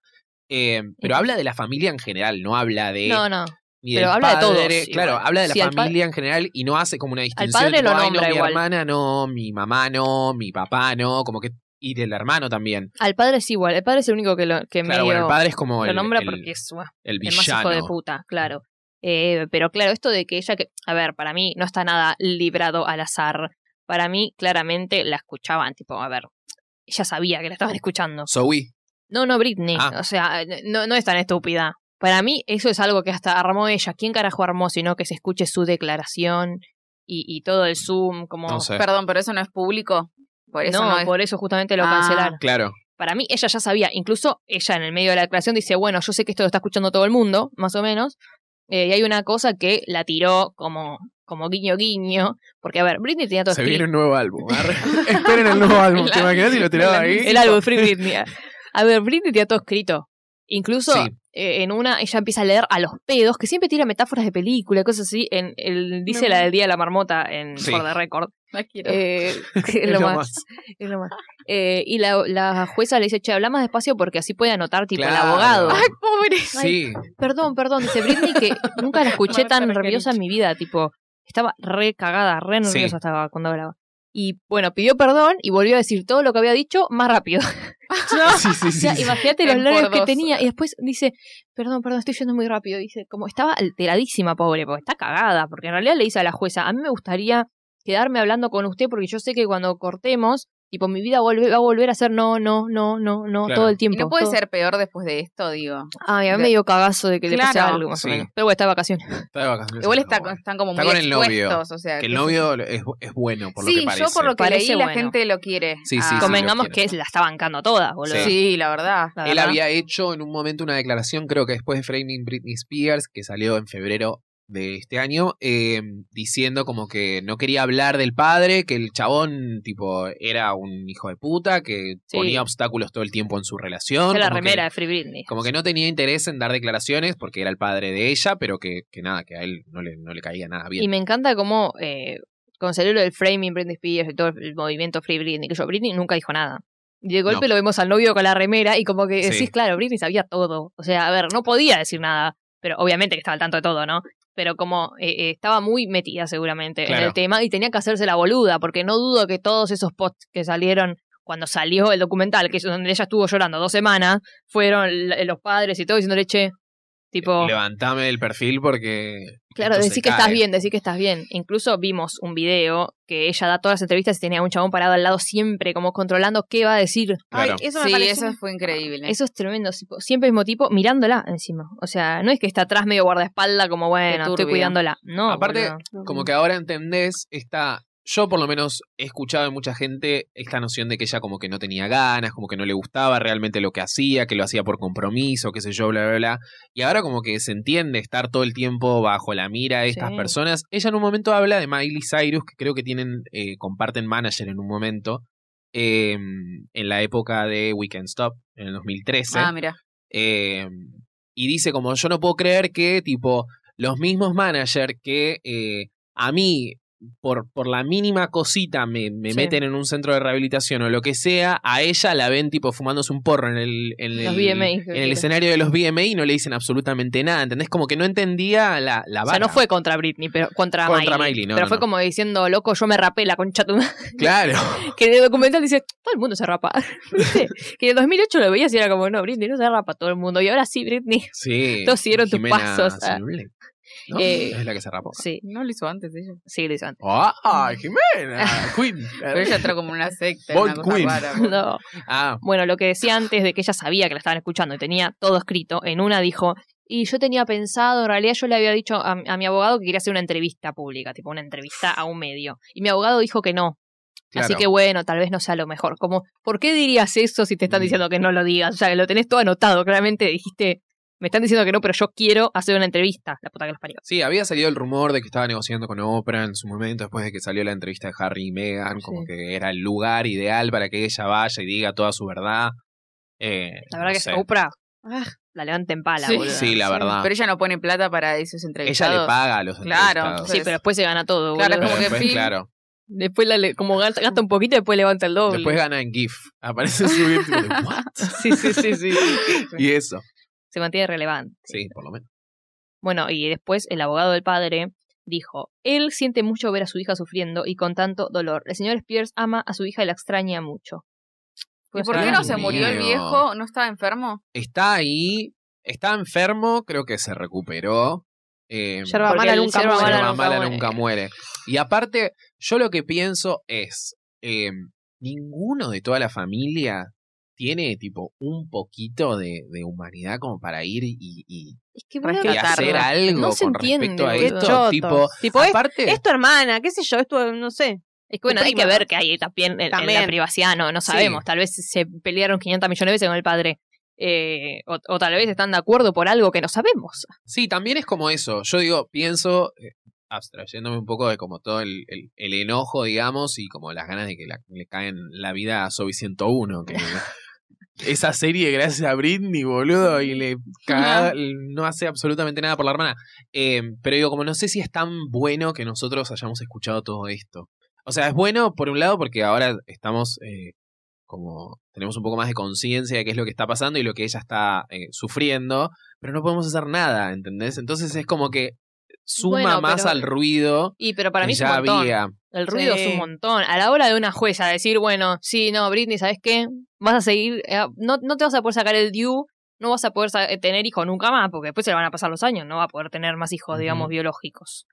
Eh, pero habla de la familia en general, no habla de No, no. Ni Pero habla de todos, padre, Claro, igual. habla de la Sí, al familia en general y no hace como una distinción. padre tipo, lo "Ay, nombra no, mi igual". hermana no, mi mamá no, mi papá no, como que Y del hermano también. Al padre es igual, el padre es el único que, lo, que Claro, medio bueno, el padre es como lo nombra el- porque es uh, el el más hijo villano. de puta, claro. Eh, pero claro, esto de que ella, que, a ver, para mí no está nada librado al azar. Para mí, claramente la escuchaban, tipo, a ver, ella sabía que la estaban escuchando. Zoe. No, no, Britney. Ah. O sea, no, no es tan estúpida. Para mí, eso es algo que hasta armó ella. ¿Quién carajo armó? Sino que se escuche su declaración y, y todo el Zoom, como. No sé. Perdón, pero eso no es público. Por eso no, no, es. por eso justamente lo Ah. cancelaron. Claro. Para mí, ella ya sabía. Incluso ella en el medio de la declaración dice: Bueno, yo sé que esto lo está escuchando todo el mundo, más o menos. Eh, y hay una cosa que la tiró como, como guiño guiño. Porque, a ver, Britney tenía todo Se escrito. viene un nuevo álbum. Esperen el nuevo álbum. ¿Te imaginas si lo tiraba ahí? El álbum de Free Britney. A ver, Britney tenía todo escrito. Incluso Sí. Eh, en una, ella empieza a leer a los pedos, que siempre tira metáforas de película, cosas así. En el, dice No. la del Día de la Marmota en Sí. For the Record. La quiero. Eh, que es lo más. más. es lo más. Eh, y la, la jueza le dice, che, habla más despacio porque así puede anotar tipo el Claro. abogado. Ay, pobre. Sí. Perdón, perdón, dice Britney que nunca la escuché Marta tan nerviosa en mi vida, tipo, estaba re cagada, re nerviosa Sí. estaba cuando hablaba. Y bueno, pidió perdón y volvió a decir todo lo que había dicho más rápido. Sí, sí, O sí. sea, sí. imagínate los por que tenía. Y después dice, perdón, perdón, estoy yendo muy rápido. Dice, como estaba alteradísima, pobre, porque está cagada. Porque en realidad le dice a la jueza, a mí me gustaría quedarme hablando con usted porque yo sé que cuando cortemos, tipo, mi vida volve- va a volver a ser no, no, no, no, no, Claro. todo el Y tiempo. no puede todo. ser peor después de esto, digo. Ay, a mí de- me dio cagazo de que le pase Claro. algo, más Sí. o menos. Pero bueno, está de vacaciones. Está de vacaciones. Igual Está bueno. están como Está muy con el novio. o sea, Que el novio es, es bueno, por sí, lo que parece. yo por lo que Parece leí la bueno. gente lo quiere. Sí, sí, Ah. sí, Convengamos lo que la está bancando toda, boludo. Sí. Sí, la verdad. La Él verdad. había hecho en un momento una declaración, creo que después de Framing Britney Spears, que salió en febrero de este año, eh, diciendo como que no quería hablar del padre, que el chabón tipo era un hijo de puta, que Sí. ponía obstáculos todo el tiempo en su relación. Es la que- remera de Free Britney. como que no tenía interés en dar declaraciones porque era el padre de ella, pero que, que nada, que a él no le, no le caía nada bien. Y me encanta cómo, eh, con salió lo del framing Britney Spears y todo el movimiento Free Britney, que yo, Britney nunca dijo nada. Y de golpe No. lo vemos al novio con la remera y como que Sí. decís, claro, Britney sabía todo. O sea, a ver, no podía decir nada, pero obviamente que estaba al tanto de todo, ¿no? Pero como eh, eh, estaba muy metida seguramente en el tema y tenía que hacerse la boluda, porque no dudo que todos esos posts que salieron cuando salió el documental, que es donde ella estuvo llorando dos semanas, fueron los padres y todo diciéndole, che, tipo... Levantame el perfil porque. Claro, decir que estás bien, decir que estás bien. Incluso vimos un video que ella da todas las entrevistas y tenía un chabón parado al lado siempre, como controlando qué va a decir. Claro. Ay, eso me Sí, pareció- eso fue increíble. Eso es tremendo. Siempre el mismo tipo mirándola encima. O sea, no es que está atrás medio guardaespalda como, bueno, estoy cuidándola. No. Aparte, boludo. Como que ahora entendés esta. Yo por lo menos he escuchado de mucha gente esta noción de que ella como que no tenía ganas, como que no le gustaba realmente lo que hacía, que lo hacía por compromiso, qué sé yo, bla, bla, bla. Y ahora como que se entiende estar todo el tiempo bajo la mira de estas Sí. personas. Ella en un momento habla de Miley Cyrus, que creo que tienen, eh, comparten manager en un momento, eh, en la época de Weekend Stop, en el 2013. Ah, mira. Eh, y dice como yo no puedo creer que tipo los mismos managers que eh, a mí por, por la mínima cosita me, me Sí. meten en un centro de rehabilitación o lo que sea, a ella la ven tipo fumándose un porro en el, en el, en escenario de los VMA y no le dicen absolutamente nada, ¿entendés? Como que no entendía la, la O sea, no fue contra Britney, pero contra, Contra Miley. Miley, no, pero no, fue no. como diciendo, loco, yo me rapé la concha tu madre". Claro. Que en el documental dice, todo el mundo se rapa. Que en el 2008 lo veías y era como, no, Britney no se rapa todo el mundo. Y ahora sí, Britney. Sí. Todos siguieron tus pasos. Eh, es la que se rapó. Sí, No lo hizo antes ella. sí, lo hizo antes. ¡Ah, Jimena! Queen. Pero ella entró como una secta. Bold una cosa Queen. rara. No. Ah, Bueno, lo que decía antes de que ella sabía que la estaban escuchando y tenía todo escrito, en una dijo, y yo tenía pensado, en realidad yo le había dicho a, a mi abogado que quería hacer una entrevista pública, tipo una entrevista a un medio. Y mi abogado dijo que no. Así que bueno, tal vez no sea lo mejor. Como, ¿por qué dirías eso si te están Mm. diciendo que no lo digas? O sea, que lo tenés todo anotado, claramente dijiste, me están diciendo que no, pero yo quiero hacer una entrevista. La puta que los parió. Sí, había salido el rumor de que estaba negociando con Oprah en su momento, después de que salió la entrevista de Harry y Meghan, como que era el lugar ideal para que ella vaya y diga toda su verdad. Eh, La verdad no que sé. es Oprah, Ah, la levanta en pala, Sí. boludo. Sí, la verdad. Pero ella no pone plata para esos Ella entrevistados. le paga a los Claro, entrevistados. Sí, pero después se gana todo, Claro, boludo. como que después, fin. claro. Después la le- como gasta, gasta un poquito y después levanta el doble. Después gana en GIF. Aparece su GIF ¿what? Sí, sí, sí. sí. Y eso. Se mantiene relevante. Sí, por lo menos. Bueno, y después el abogado del padre dijo, él siente mucho ver a su hija sufriendo y con tanto dolor. El señor Spears ama a su hija y la extraña mucho. ¿Y Puede por qué no se murió el viejo? ¿No estaba enfermo? Está ahí, está enfermo, creo que se recuperó. Eh, Yerba mala nunca yerba muere. mala Yerba nunca mala muere. nunca muere. Y aparte, yo lo que pienso es, eh, ninguno de toda la familia tiene tipo un poquito de, de humanidad como para ir y, y- Es que Rescatarlo. boludo, y Rescatarlo. hacer algo No se con entiende, respecto a esto. Chotos. Tipo, Tipo, es- aparte, Es tu hermana, qué sé yo, es tu, no sé. Es que bueno, hay que ver que hay también en, en También. la privacidad, no, no Sí. sabemos. Tal vez se pelearon 500 millones de veces con el padre. Eh, o, o tal vez están de acuerdo por algo que no sabemos. Sí, también es como eso. Yo digo, pienso, eh, abstrayéndome un poco de como todo el, el- el enojo, digamos, y como las ganas de que la- le caen la vida a Sobi 101. Que esa serie, gracias a Britney, boludo, y le caga- no hace absolutamente nada por la hermana. Eh, pero digo, como no sé si es tan bueno que nosotros hayamos escuchado todo esto. O sea, es bueno por un lado porque ahora estamos eh, como tenemos un poco más de conciencia de qué es lo que está pasando y lo que ella está eh, sufriendo, pero no podemos hacer nada, ¿entendés? Entonces es como que suma Bueno, más pero- al ruido Y pero para mí es un ya montón. había. El ruido Sí. es un montón. A la hora de una jueza decir, bueno, sí, no, Britney, ¿sabes qué? Vas a seguir, eh, no, no te vas a poder sacar el due, no vas a poder eh, tener hijos nunca más, porque después se le van a pasar los años, no va a poder tener más hijos, digamos, biológicos.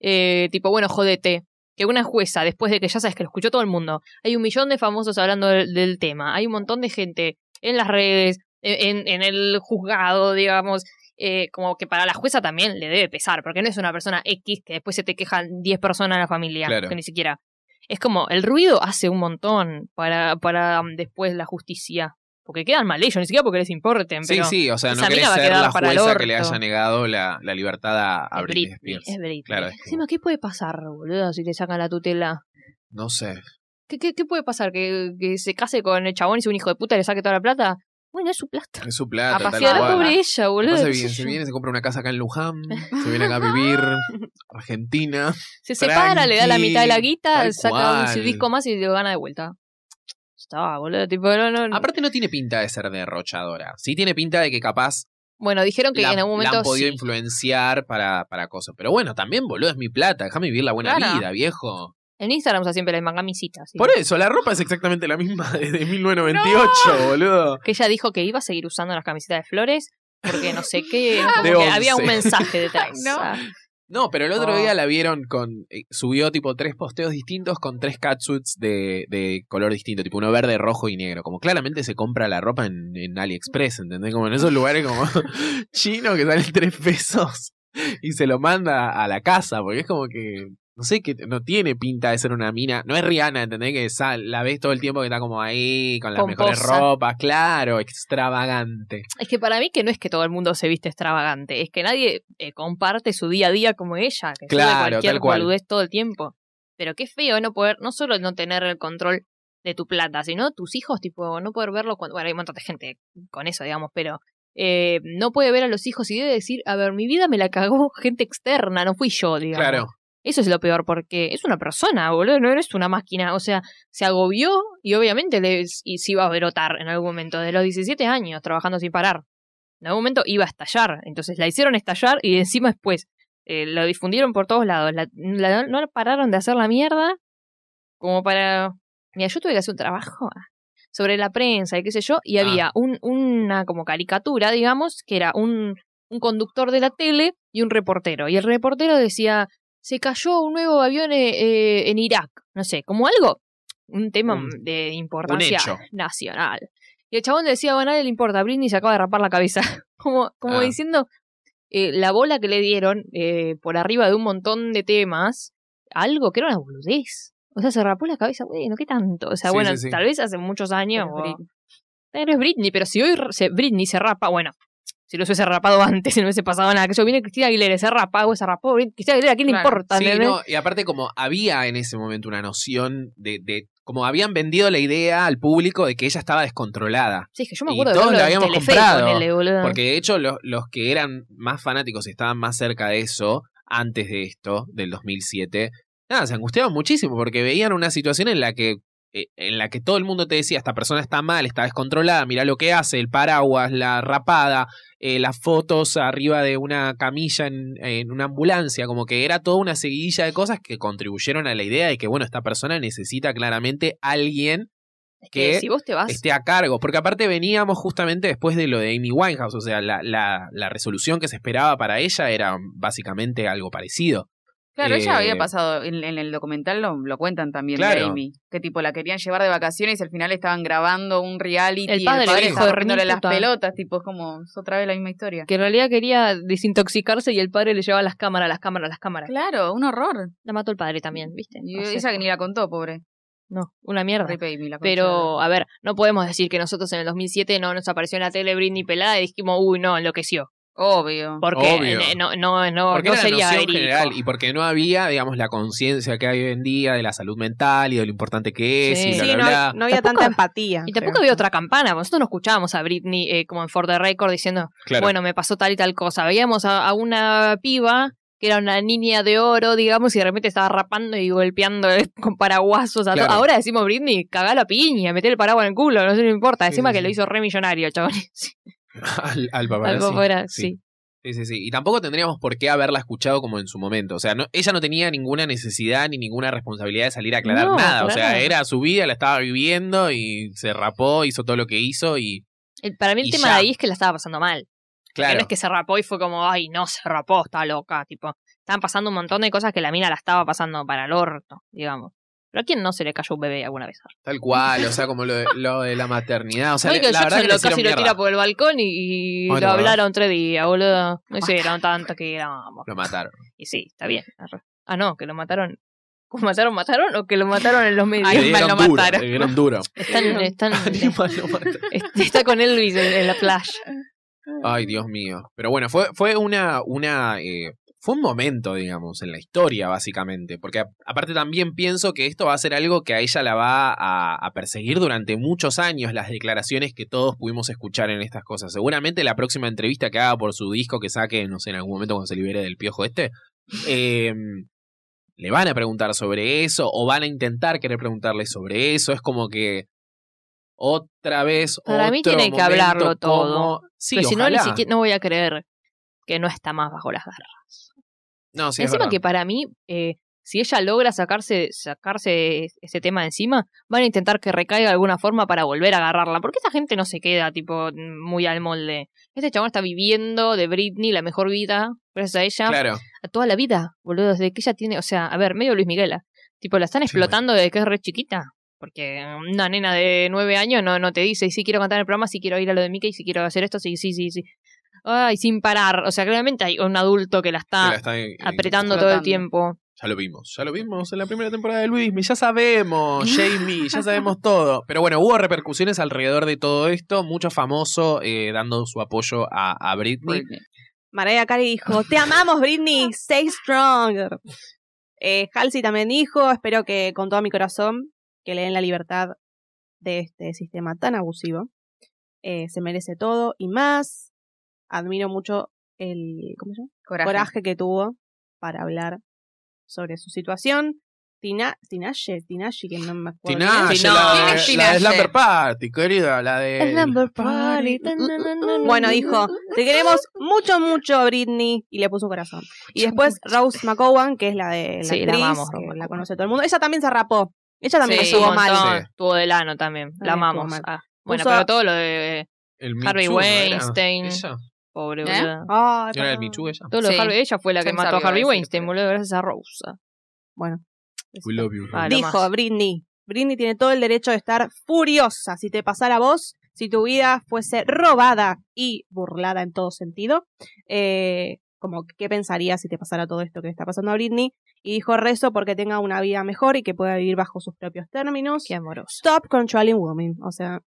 Eh, tipo, bueno, jódete. Que una jueza, después de que ya sabes que lo escuchó todo el mundo, hay un millón de famosos hablando del, del tema, hay un montón de gente en las redes, en, en el juzgado, digamos, eh, como que para la jueza también le debe pesar, porque no es una persona X que después se te quejan 10 personas en la familia, Claro. que ni siquiera. Es como, el ruido hace un montón para, para um, después la justicia. Porque quedan mal ellos, ni siquiera porque les importen. Sí, pero sí, o sea, no querés ser la jueza que le haya negado la, la libertad a, a Britney, Britney, Spears. es Britney. Claro, es Encima, ¿qué puede pasar, boludo, si te sacan la tutela? No sé. ¿Qué, qué, qué puede pasar? ¿Que, ¿Que se case con el chabón y sea un hijo de puta y le saque toda la plata? Bueno, es su plata. Es su plata. A tal pasear, cual. pobre ella, boludo. Se viene, se yo. viene, se compra una casa acá en Luján, se viene acá a vivir, Argentina. Se separa, le da la mitad de la guita, saca un disco más y lo gana de vuelta. Estaba, boludo, tipo, no, no. Aparte no tiene pinta de ser derrochadora. Sí tiene pinta de que capaz Bueno, dijeron que la, en algún la momento han podido sí. influenciar para, para cosas. Pero bueno, también, boludo, es mi plata. Déjame vivir la buena Claro. vida, viejo. En Instagram usa siempre la misma camisita. Por eso, la ropa es exactamente la misma desde 1998, boludo. Que ella dijo que iba a seguir usando las camisetas de flores porque no sé qué, como De que había un mensaje detrás. No. No, pero el otro Oh. día la vieron con. eh, subió tipo tres posteos distintos con tres catsuits de, de color distinto, tipo uno verde, rojo y negro. Como claramente se compra la ropa en, en AliExpress, ¿entendés? Como en esos lugares como chinos que salen tres pesos y se lo manda a la casa, porque es como que. No sé, que no tiene pinta de ser una mina. No es Rihanna, ¿entendés? Que sal- la ves todo el tiempo que está como ahí, con las mejores Pomposa. ropas, claro, extravagante. Es que para mí que no es que todo el mundo se viste extravagante, es que nadie eh, comparte su día a día como ella, que Claro, cualquier tal cual. boludez todo el tiempo. Pero qué feo no poder, no solo no tener el control de tu plata, sino tus hijos, tipo, no poder verlo cuando, bueno, hay un montón de gente con eso, digamos, pero eh, no puede ver a los hijos y debe decir, a ver, mi vida me la cagó gente externa, no fui yo, digamos. Claro. Eso es lo peor, porque es una persona, boludo, no eres una máquina. O sea, se agobió y obviamente le, y se iba a brotar en algún momento. De los 17 años, trabajando sin parar. En algún momento iba a estallar. Entonces la hicieron estallar y encima después eh, lo difundieron por todos lados. La, la- no pararon de hacer la mierda como para... Mira, yo tuve que hacer un trabajo sobre la prensa y qué sé yo, y Ah. había un, una como caricatura, digamos, que era un, un conductor de la tele y un reportero. Y el reportero decía, se cayó un nuevo avión eh, eh, en Irak. No sé, como algo, un tema Un- de importancia nacional. Y el chabón decía, bueno, a nadie le importa, Britney se acaba de rapar la cabeza. como como Ah. diciendo, eh, la bola que le dieron eh, por arriba de un montón de temas, algo que era una boludez. O sea, se rapó la cabeza, bueno, ¿qué tanto? O sea, Sí, bueno, sí, sí. tal vez hace muchos años. Pero es Britney, pero si hoy se, Britney se rapa, bueno, si lo hubiese rapado antes, si no hubiese pasado nada, que yo viene Cristina Aguilera, y se rapa, o se rapó, Cristina Aguilera, ¿a quién le importa? Sí, no, y aparte como había en ese momento una noción de, de como habían vendido la idea al público de que ella estaba descontrolada. Sí, es que yo me Y acuerdo de todos la habíamos comprado, ponele. Porque de hecho los, los que eran más fanáticos y estaban más cerca de eso, antes de esto, del 2007, nada, se angustiaban muchísimo porque veían una situación en la que eh, en la que todo el mundo te decía, esta persona está mal, está descontrolada, mira lo que hace, el paraguas, la rapada, eh, las fotos arriba de una camilla en, en una ambulancia, como que era toda una seguidilla de cosas que contribuyeron a la idea de que, bueno, esta persona necesita claramente alguien que Que si vos te vas. esté a cargo. Porque aparte veníamos justamente después de lo de Amy Winehouse. O sea, la, la, la resolución que se esperaba para ella era básicamente algo parecido. Claro, ella Eh, había pasado, en, en el documental lo, lo cuentan también Claro. de Amy, que tipo la querían llevar de vacaciones y al final estaban grabando un reality El y padre el padre estaba rompiéndole "Remil las puta". pelotas, tipo, es como, es otra vez la misma historia. Que en realidad quería desintoxicarse y el padre le llevaba las cámaras, las cámaras, las cámaras. Claro, un horror. La mató el padre también, ¿viste? Y O sea, ella que ni la contó, pobre. No, una mierda. La Pero, a ver, no podemos decir que nosotros en el 2007 no nos apareció en la tele Britney pelada y dijimos, uy, no, enloqueció. La- Obvio. Porque Obvio. eh, no, no, no, Porque no era la sería general y porque no había, digamos, la conciencia que hay hoy en día de la salud mental y de lo importante que es Sí. y bla, Sí, bla, no, bla. no había Tampoco- tanta empatía. Y tampoco creo. había otra campana, porque nosotros no escuchábamos a Britney eh, como en For the Record diciendo, Claro. bueno, me pasó tal y tal cosa. Veíamos a, a una piba que era una niña de oro, digamos, y de repente estaba rapando y golpeando eh, con paraguasos a Claro. todo. Ahora decimos Britney, cagá la piña, meter el paraguas en el culo, no sé, no importa. Sí, Encima sí, que lo hizo re millonario, chabón. al, al paparazzi. Algo fuera, Sí. sí. Sí, sí. Y tampoco tendríamos por qué haberla escuchado como en su momento. O sea, no, ella no tenía ninguna necesidad ni ninguna responsabilidad de salir a aclarar No, nada. O sea, era su vida, la estaba viviendo y se rapó, hizo todo lo que hizo y. El- para mí el tema ya. de ahí es que la estaba pasando mal. Que Claro. no es que se rapó y fue como, ay, no se rapó, está loca, tipo. Estaban pasando un montón de cosas que la mina la estaba pasando para el orto, digamos. Pero a quién no se le cayó un bebé alguna vez. Tal cual, o sea, como lo de, lo de la maternidad. O sea, Michael la verdad Jackson que lo le hicieron casi lo tira por el balcón y, lo ¿te hablaron tres días, boludo. No hicieron tanto que éramos. Lo mataron. Y sí, está bien. Ah, no, que lo mataron. ¿Cómo mataron, mataron o que lo mataron en los medios? Dieron lo duro, mataron. duro. Están, están, mataron. está con Elvis en, en la playa. Ay, Dios mío. Pero bueno, fue, fue una, una eh, fue un momento, digamos, en la historia, básicamente. Porque aparte también pienso que esto va a ser algo que a ella la va a, a perseguir durante muchos años, las declaraciones que todos pudimos escuchar en estas cosas. Seguramente la próxima entrevista que haga por su disco, que saque, no sé, en algún momento cuando se libere del piojo este, eh, le van a preguntar sobre eso o van a intentar querer preguntarle sobre eso. Es como que otra vez. Para mí tiene que hablarlo todo. Sí, Pero si no, ni ojalá. siquiera no voy a creer que no está más bajo las garras. No, sí, es Encima que para mí, eh, si ella logra sacarse, sacarse ese tema de encima, van a intentar que recaiga de alguna forma para volver a agarrarla. Porque esa gente no se queda, tipo, muy al molde. Este chabón está viviendo de Britney la mejor vida, gracias a ella, Claro. a toda la vida, boludo, desde que ella tiene, o sea, a ver, medio Luis Miguela. Tipo, la están Sí, explotando desde que es re chiquita. Porque una nena de nueve años no, no te dice, sí quiero cantar en el programa, sí quiero ir a lo de Mickey, sí quiero hacer esto, sí, sí, sí, sí. Ay, sin parar. O sea, claramente hay un adulto que la está que la está, apretando todo el tiempo. Ya lo vimos, ya lo vimos en la primera temporada de Luis. Ya sabemos, Jamie, ya sabemos todo. Pero bueno, hubo repercusiones alrededor de todo esto. Mucho famoso eh, dando su apoyo a, a Britney. Britney. Mariah Carey dijo, te amamos Britney, stay strong. Eh, Halsey también dijo, espero que con todo mi corazón que le den la libertad de este sistema tan abusivo. Eh, se merece todo y más. Admiro mucho el ¿cómo se llama? Coraje. coraje que tuvo para hablar sobre su situación. Tina, Tinashe, Tinashe, que no me acuerdo. Tinashe, no. la, ¿Quién de- es la de? Slumber Party, querida, la de... El number party. Bueno, dijo, te queremos mucho, mucho, Britney, y le puso un corazón. Y después Rose McGowan, que es la de la Sí, la amamos, que la conoce todo el mundo. Ella también se rapó. Ella también Sí, estuvo mal. Sí. Tuvo del ano también. La amamos. Ah, bueno, Puso- pero todo lo de Harvey. Weinstein. Pobre ¿Eh? boluda. Ay, ¿No era el Too ella? Todo lo de Sí. Harvey, ella fue la que James mató a Harvey, Harvey iba a decir, Weinstein, pero- boludo, gracias a Rosa. Bueno. We love you. Ah, lo Dijo más. Britney. Britney tiene todo el derecho de estar furiosa si te pasara a vos, si tu vida fuese robada y burlada en todo sentido. Eh, como, ¿qué pensarías si te pasara todo esto que le está pasando a Britney? Y dijo rezo porque tenga una vida mejor y que pueda vivir bajo sus propios términos. Qué amoroso. Stop controlling women. O sea,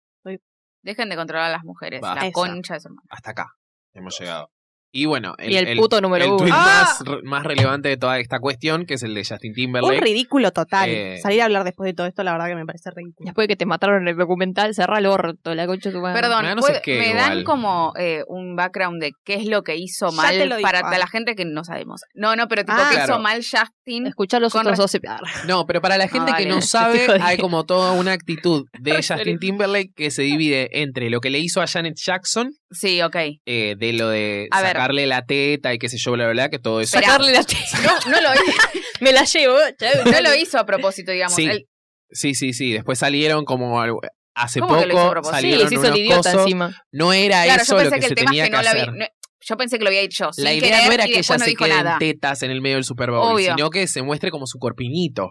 Dejen de controlar a las mujeres. Va. La Eso. concha de su hermano. Hasta acá hemos llegado. Y bueno, el, Y el puto número el uno. tweet ¡Ah! más, más relevante de toda esta cuestión, que es el de Justin un Timberlake. ridículo total. Eh, Salir a hablar después de todo esto, la verdad que me parece ridículo. Después de que te mataron en el documental, cerra el orto, la concha de tu madre. Perdón, Me da no sé puede- qué, me dan como eh, un background de qué es lo que hizo Ya mal para ah. la gente que no sabemos. No, no, pero tipo, Ah. ¿qué Claro. hizo mal Justin? Escuchar los Con otros res- 12. Ah, No, pero para la gente que vale. no sabe, hay como toda una actitud de. Justin Timberlake que se divide entre lo que le hizo a Janet Jackson, Sí, ok. eh, de lo de A ver. sacarle la teta y qué sé yo, bla, bla, bla, que todo eso. Sacarle la No, no lo hizo, Me la llevo. no lo hizo a propósito, digamos. Sí. Él- Sí, sí, sí. Después salieron como algo- hace ¿Cómo que lo hizo a poco propósito? Sí, salieron se hizo el idiota cosos. encima. No era Claro, eso yo lo que, se tema tenía que que no la hacer. había. no- yo pensé que lo había hecho. sin La idea querer, no era que ella no se quede en tetas en el medio del Super Bowl, Obvio. sino que se muestre como su corpinito.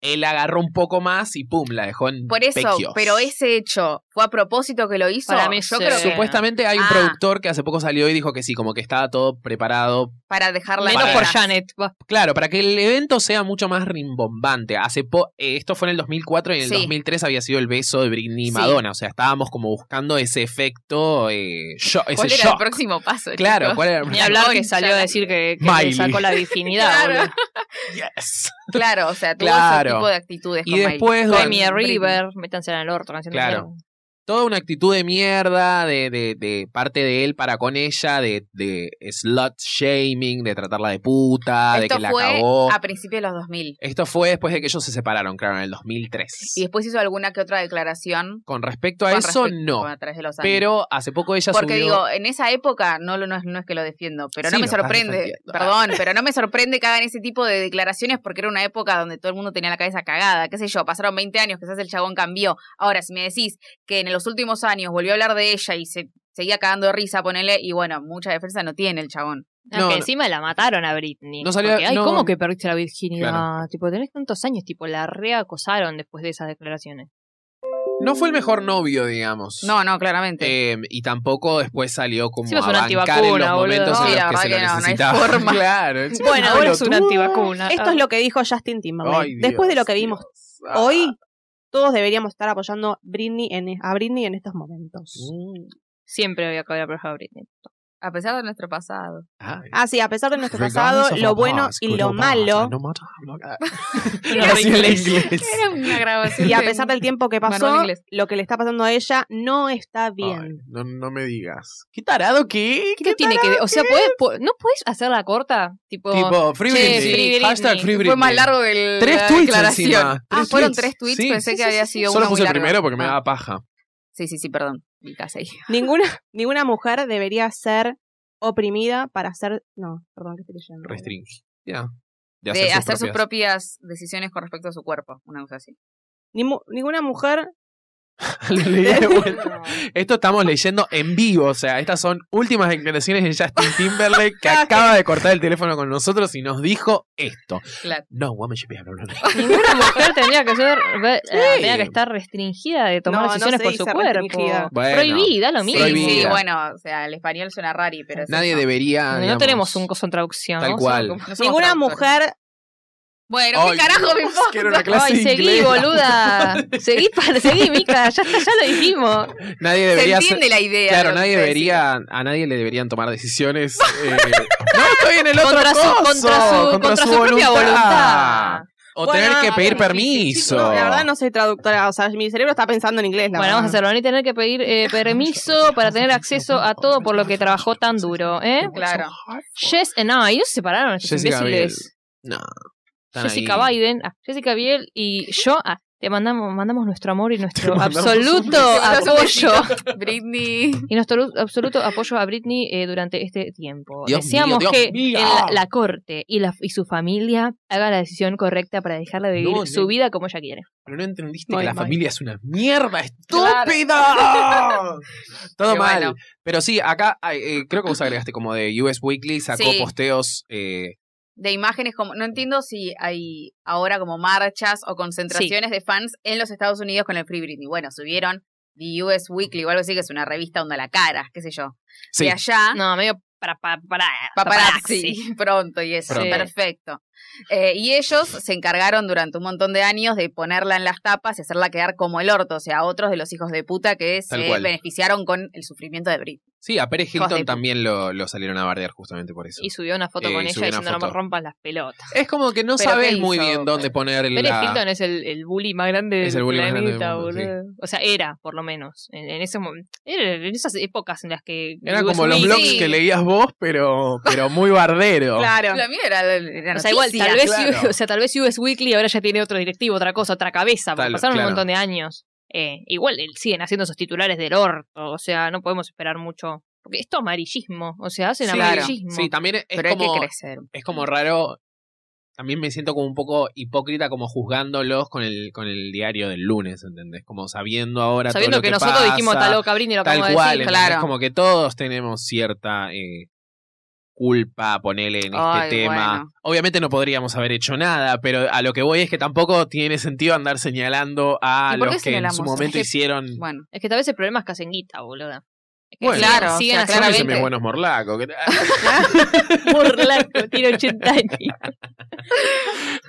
Él agarró un poco más y pum, la dejó en Por eso, pequios. pero ese hecho fue a propósito que lo hizo. Para mí yo sí. creo que Supuestamente hay un Ah. productor que hace poco salió y dijo que sí, como que estaba todo preparado. para dejarla Menos Para- por Janet. Claro, para que el evento sea mucho más rimbombante. Hace po eh, esto fue en el 2004 y en el Sí. 2003 había sido el beso de Britney y Sí. Madonna. O sea, estábamos como buscando ese efecto, eh, sho- ese ¿Cuál era shock. el próximo paso? Claro, chicos? ¿cuál era? Ni hablar que salió a decir que, que Miley. le sacó la virginidad. Claro. boludo. Yes. Claro, o sea, tuvo Claro. ese tipo de actitudes Y con Miley. después, Britney. River, métanse en el orto. Claro. mierda. Toda una actitud de mierda de, de, de parte de él para con ella, de, de slut shaming, de tratarla de puta, de Esto que la fue cagó. a principios de los 2000. Esto fue después de que ellos se separaron, claro, en el 2003. Y después hizo alguna que otra declaración. Con respecto a con eso, respecto- no. a través de los años. Pero hace poco ella Porque subió... digo, en esa época, no, no, es, no es que lo defiendo, pero Sí, no me sorprende, perdón, pero no me sorprende que hagan ese tipo de declaraciones porque era una época donde todo el mundo tenía la cabeza cagada, qué sé yo, pasaron 20 años, quizás el chabón cambió. Ahora, si me decís que en los últimos años volvió a hablar de ella y se seguía cagando de risa, ponele, y bueno, mucha defensa no tiene el chabón. No, que no. encima la mataron a Britney. No salió- Porque, ay, no- ¿cómo que perdiste la virginidad? Claro. Tipo, tenés tantos años, tipo, la reacosaron después de esas declaraciones. No fue el mejor novio, digamos. No, no, claramente. Eh, y tampoco después salió como Sí, es a una bancar en los antivacuna, momentos en los que se lo necesitaba. forma. Claro. es Bueno, una ahora es una antivacuna. Esto es lo que dijo Justin Timberlake. Ay, Después de lo que vimos Dios. Ah. hoy, todos deberíamos estar apoyando Britney en, a Britney en estos momentos. Mm. Siempre que haber apoyado a Britney. A pesar de nuestro pasado. Ay. Ah, sí, a pesar de nuestro pasado, lo bueno past, y lo malo, no inglés. Era una grabación. y a pesar del tiempo que pasó, inglés. lo que le está pasando a ella no está Ay, bien. no, no me digas. ¿Qué tarado qué? ¿Qué tiene que ver? O sea, ¿podés- po- ¿no puedes hacerla corta? Tipo, Tipo, Free Che, Britney. Free Britney. Hashtag Free Britney. Fue más largo que el, Tres la tweets declaración. encima. Ah, Tres fueron tweets. tres tweets. Sí, Pensé sí, que sí, había sí. sido Solo uno puse muy el primero porque me Ah, daba paja. Sí, sí, sí, perdón. Mi casa ahí. Ninguna, ninguna mujer debería ser oprimida para hacer. No, perdón, que estoy leyendo. Restringida. De De hacer, sus propias. propias decisiones con respecto a su cuerpo. Una cosa así. Ni ninguna mujer. Lo leí de vuelta. Esto estamos leyendo en vivo, o sea, estas son últimas declaraciones de Justin Timberlake que acaba de cortar el teléfono con nosotros y nos dijo esto. Claro. No woman should be able to- Ninguna mujer tendría que ser, eh, tendría que estar restringida de tomar No, decisiones por su cuerpo. Bueno, Prohibida, lo Sí, mismo. Sí, bueno, o sea, el español suena rari, pero Nadie debería. no digamos, tenemos un coso en traducción. Tal cual. Ninguna mujer. Bueno, ¿qué Ay, carajo me importa? era una clase Ay, de seguí, boluda. Seguí, para, seguí, Mica. Ya, está, ya lo dijimos. Nadie Se debería entiende ser- la idea. Claro, nadie debería, a nadie le deberían tomar decisiones. eh, no, estoy en el otro Contra su, contra su, contra su propia voluntad. O Bueno, tener que pedir permiso. la verdad no soy traductora. O sea, mi cerebro está pensando en inglés. La Bueno, vamos a verdad. hacerlo. Ni tener que pedir eh, permiso para tener acceso a todo por lo que trabajó tan duro, ¿eh? Claro. Jess and I, ¿no se separaron estos Jessica imbéciles? No. Están Jessica ahí. Biden, ah, Jessica Biel y yo ah, te mandamos, mandamos nuestro amor y nuestro absoluto apoyo Britney. y nuestro lu- absoluto apoyo a Britney eh, durante este tiempo. Dios Deseamos mío, que mío. la, corte y, la, y su familia hagan la decisión correcta para dejarla vivir No, su no. vida como ella quiere. Pero no entendiste Muy que la mal. familia es una mierda estúpida. Todo Qué mal. bueno. Pero sí, acá eh, creo que vos agregaste como de US Weekly, sacó Sí. posteos. eh, de imágenes como no entiendo si hay ahora como marchas o concentraciones de fans en los Estados Unidos con el Free Britney. Bueno, subieron The US Weekly o algo así que es una revista onda la cara, qué sé yo. sí, De allá No, medio para, para, para, paparazzi pronto y eso, perfecto. Eh, y ellos se encargaron durante un montón de años de ponerla en las tapas y hacerla quedar como el orto, o sea, otros de los hijos de puta que Tal se cual. beneficiaron con el sufrimiento de Britney. sí, a Pérez Hilton también lo, lo salieron a bardear justamente por eso. Y subió una foto Eh, con ella diciendo no me rompas las pelotas. Es como que no ¿Pero sabes muy bien dónde poner el. Pérez la- Hilton es el, el bully más grande Es del el bully más grande del planeta, mundo, sí. boludo. O sea, era, por lo menos. En, en ese momento. Era en esas épocas en las que. Eran US como los blogs que leías vos, pero, pero muy bardero. Claro. La mía era, era O sea, igual, tal vez, claro. o sea, tal vez US Weekly ahora ya tiene otro directivo, otra cosa, otra cabeza, porque Tal- pasaron claro. un montón de años. Eh, igual siguen haciendo esos titulares del orto, o sea, no podemos esperar mucho. Porque esto es amarillismo, o sea, hacen Sí, amarillismo. Sí, también es, es Pero hay como, que crecer. es como raro también me siento como un poco hipócrita como juzgándolos con el, con el diario del lunes, ¿entendés? Como sabiendo ahora Sabiendo todo lo que, que, nosotros pasa, dijimos tal loca Britney lo acabamos de cual, decir. claro. Como que todos tenemos cierta eh, culpa, ponele en este tema. bueno. Obviamente no podríamos haber hecho nada, pero a lo que voy es que tampoco tiene sentido andar señalando a ¿Y por qué los que en su momento Es que- hicieron... Bueno, Es que tal vez el problema es que hacen guita, boluda. Es que Bueno, siguen- claro, o siguen sea, haciendo Son claramente. mis buenos morlacos. Burlaco, tiene 80 años.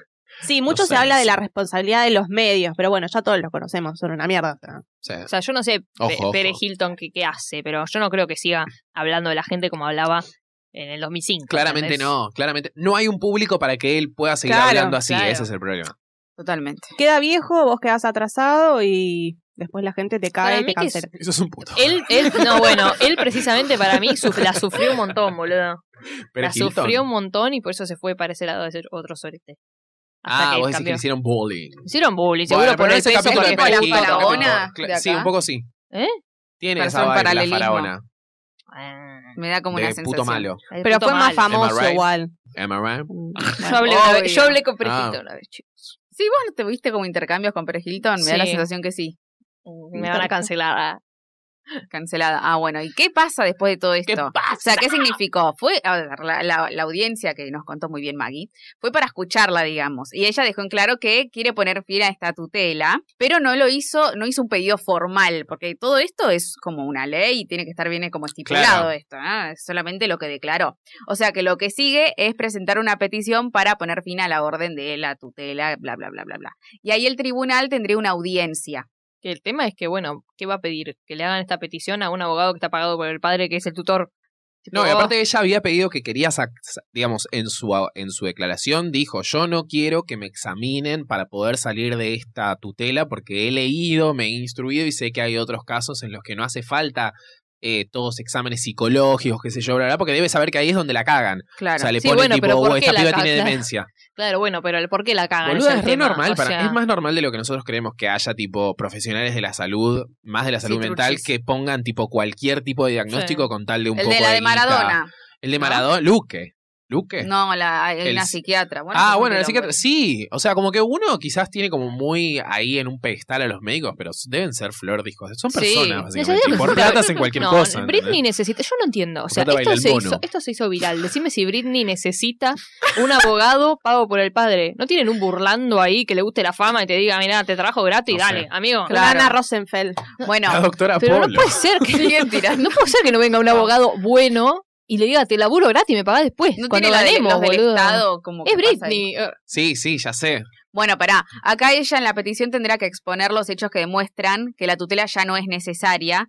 Sí, mucho No se sé, habla de la responsabilidad de los medios, pero bueno, ya todos los conocemos, son una mierda. Sí. O sea, yo no sé Ojo, Pe- ojo. Pere Hilton qué, qué hace, pero yo no creo que siga hablando de la gente como hablaba en el 2005. Claramente ¿entendés? no, claramente. No hay un público para que él pueda seguir Claro, hablando así, claro. ese es el problema. totalmente. Queda viejo, vos quedás atrasado y después la gente te cae te que es- cancela. Eso es un puto. Él, él, no, bueno, él precisamente para mí suf- la sufrió un montón, boludo. Pero la Hilton. sufrió un montón y por eso se fue para ese lado de ser otro sorete. Hasta Ah, que vos decís que le hicieron bullying. Hicieron bullying, Bueno, seguro por ese capítulo con de la faraona de Sí, un poco sí. ¿Eh? Tiene Para esa la faraona. Me da como una sensación. puto malo. Pero puto fue más famoso Am I right? igual. Am I right? Yo hablé, una vez- Obvio. yo hablé con Pere Ah. Una vez, chicos. Sí, vos no te viste como intercambios con Pérez Hilton, me da la sensación que sí. Me van a cancelar. Cancelada. Ah, bueno, ¿y qué pasa después de todo esto? ¿Qué O sea, ¿qué significó? Fue, a ver, la, la- la audiencia que nos contó muy bien Maggie, fue para escucharla, digamos. Y ella dejó en claro que quiere poner fin a esta tutela, pero no lo hizo, no hizo un pedido formal, porque todo esto es como una ley y tiene que estar bien como estipulado Claro. esto, ¿no? Es solamente lo que declaró. O sea que lo que sigue es presentar una petición para poner fin a la orden de la tutela, bla, bla, bla, bla, bla. Y ahí el tribunal tendría una audiencia. Que el tema es que, bueno, ¿qué va a pedir? Que le hagan esta petición a un abogado que está pagado por el padre, que es el tutor. No, y aparte ella había pedido que quería, digamos, en su, en su declaración dijo, yo no quiero que me examinen para poder salir de esta tutela porque he leído, me he instruido y sé que hay otros casos en los que no hace falta eh, todos exámenes psicológicos, qué sé yo, bla, bla, porque debe saber que ahí es donde la cagan. Claro. O sea, le Sí, ponen bueno, tipo, pero ¿por "Oh, esta piba tiene claro. demencia. Claro, bueno, pero el por qué la cagan. Boluda, es, re normal. O para- Es más normal de lo que nosotros creemos que haya tipo profesionales de la salud, más de la salud Sí, mental, truchis. que pongan tipo cualquier tipo de diagnóstico con tal de un El poco de la de. Maradona. El de. Maradona, Luque. ¿Luque? No, la, hay El- una psiquiatra. Bueno, ah, bueno, la psiquiatra. Sí, o sea, como que uno quizás tiene como muy ahí en un pedestal a los médicos, pero deben ser flor de hijos. Son Sí. personas, básicamente. Necesito Y por que- plata hacen cualquier no, cosa. Britney ¿entendés? necesita, yo no entiendo, o sea, esto se, hizo, esto se hizo viral. Decime si Britney necesita un abogado pago por el padre. ¿No tienen un burlando ahí que le guste la fama y te diga, mira, te trabajo gratis, No sé. dale, amigo? Claro. Lana Rosenfeld. Bueno, La doctora Pero no puede ser que no puede ser que no venga un abogado bueno y le diga, te laburo gratis y me pagás después. No cuando tiene la de- los del. Estado como Es que. Britney. Sí, sí, ya sé. Bueno, pará. Acá ella en la petición tendrá que exponer los hechos que demuestran que la tutela ya no es necesaria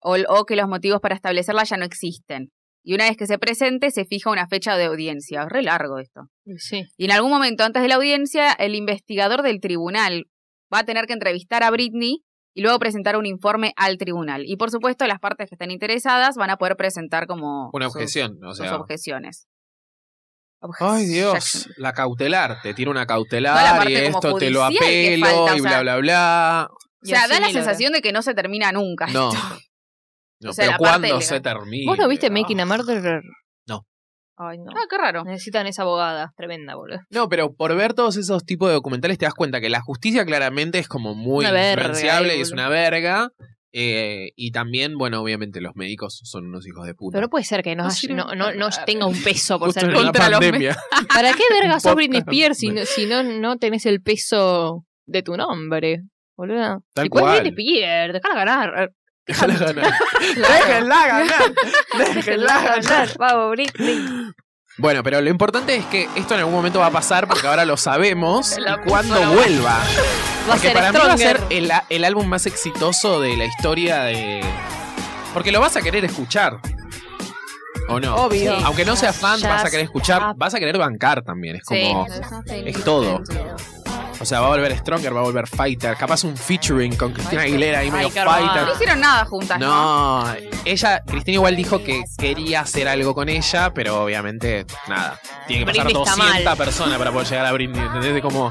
o, o que los motivos para establecerla ya no existen. Y una vez que se presente, se fija una fecha de audiencia. Es re largo esto. Sí. Y en algún momento antes de la audiencia, el investigador del tribunal va a tener que entrevistar a Britney y luego presentar un informe al tribunal. Y por supuesto, las partes que estén interesadas van a poder presentar como Una sus- objeción. O sus sea. objeciones. Ay, Dios. La cautelar. Te tira una cautelar y esto te lo apelo falta, o y sea, bla, bla, bla. O sea, da la sensación de que no se termina nunca. No. esto. No, O sea, pero ¿cuándo se termina? ¿Vos no viste. Making a Murderer? No. Ay, no. Ah, qué raro. Necesitan esa abogada. Tremenda, boludo. No, pero por ver todos esos tipos de documentales te das cuenta que la justicia claramente es como muy verga, influenciable eh, y es boludo. una verga. eh, y también, bueno, obviamente los médicos son unos hijos de puta. Pero no puede ser que no, No no, no, no para- tenga un peso por ser la contra los pandemia. ¿Para qué verga sos Un Britney. Spears si, no, si no, no tenés el peso de tu nombre? Boluda. Tal ¿Y cuál cual. es Britney Spears? Dejala ganar. Déjala ganar. Déjenla ganar. Déjenla ganar. Vamos, Britney. Bueno, pero lo importante es que esto en algún momento va a pasar porque ahora lo sabemos La y puso cuando la- vuelva. Va a Porque ser para mí va a Stronger. ser el, el álbum más exitoso de la historia de. Porque lo vas a querer escuchar. ¿O no? Obvio. Sí. Aunque no seas fan, vas a querer escuchar, vas a querer bancar también. Es Sí. como. es todo. O sea, va a volver Stronger, va a volver Fighter. Capaz un featuring con Cristina Aguilera ahí medio qué hermoso. Fighter. No hicieron nada juntas, ¿no? No, ella, Cristina igual dijo que quería hacer algo con ella, pero obviamente, nada. Tiene que pasar Britney está 200 mal. personas para poder llegar a Britney, ¿entendés? Como,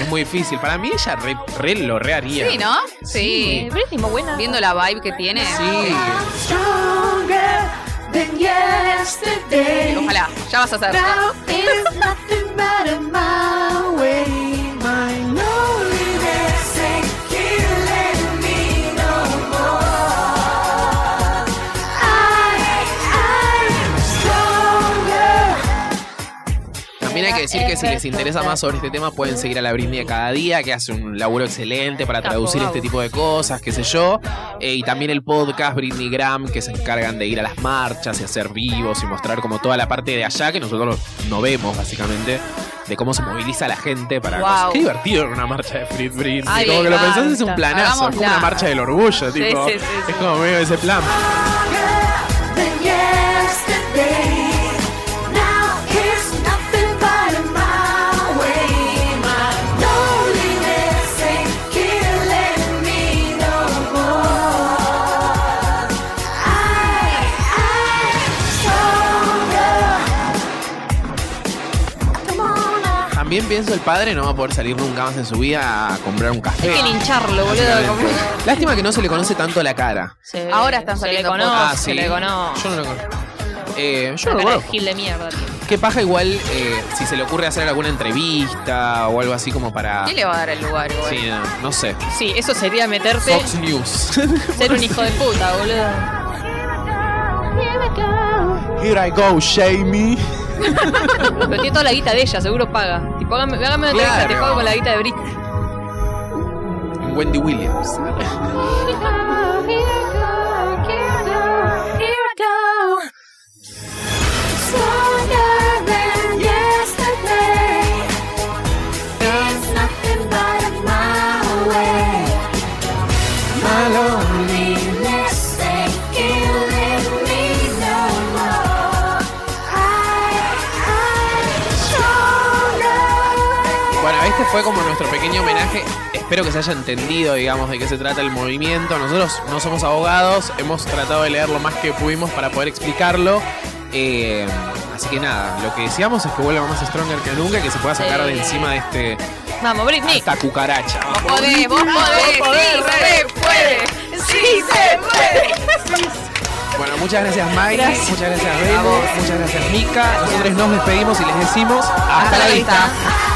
es muy difícil. Para mí ella re, re lo re haría. Sí, ¿no? Sí. Sí. Britney muy buena. Viendo la vibe que tiene. Sí. Ojalá. Ya vas a hacer. mind. También hay que decir que si les interesa más sobre este tema pueden seguir a la Britney de cada día, que hace un laburo excelente para traducir este tipo de cosas, qué sé yo. Eh, y también el podcast Britney Graham, que se encargan de ir a las marchas y hacer vivos y mostrar como toda la parte de allá que nosotros no vemos, básicamente, de cómo se moviliza la gente para... Wow. cosas. Qué divertido en una marcha de Free Britney. Ay, como que lo pensás es un planazo, es como una marcha del orgullo, Sí, tipo. sí, sí, sí. Es como medio ese plan. Pienso el padre no va a poder salir nunca más en su vida a comprar un café. Hay que lincharlo, boludo. Lástima que no se le conoce tanto la cara. Se- Ahora están se le saliendo conoce, fotos. Ah, se sí. le conoce. Yo no lo conozco. Eh, yo no lo gil de mierda, tío. Qué paja igual eh, si se le ocurre hacer alguna entrevista o algo así como para... ¿Quién le va a dar el lugar igual? Sí, no, no sé. Sí, eso sería meterte, Fox News. ser un hijo de puta, boludo. Here I go, Jamie. Pero tiene toda la guita de ella, seguro paga. Tipo, hágame, hágame una entrevista, te Claro. pago con la guita de Britney. Wendy Williams. Here I go. Stronger fue como nuestro pequeño homenaje. Espero que se haya entendido, digamos, de qué se trata el movimiento. Nosotros no somos abogados, hemos tratado de leer lo más que pudimos para poder explicarlo. Eh, así que nada, lo que decíamos es que vuelva más stronger que nunca y que se pueda sacar Sí. de encima de este Vamos, Britney. esta cucaracha. Podés, vos podés, sí, se puede. Sí, se puede. Bueno, muchas gracias Mike, Gracias. muchas gracias Belu, muchas gracias Mika. Nosotros nos despedimos y les decimos hasta, Hasta la la vista. vista.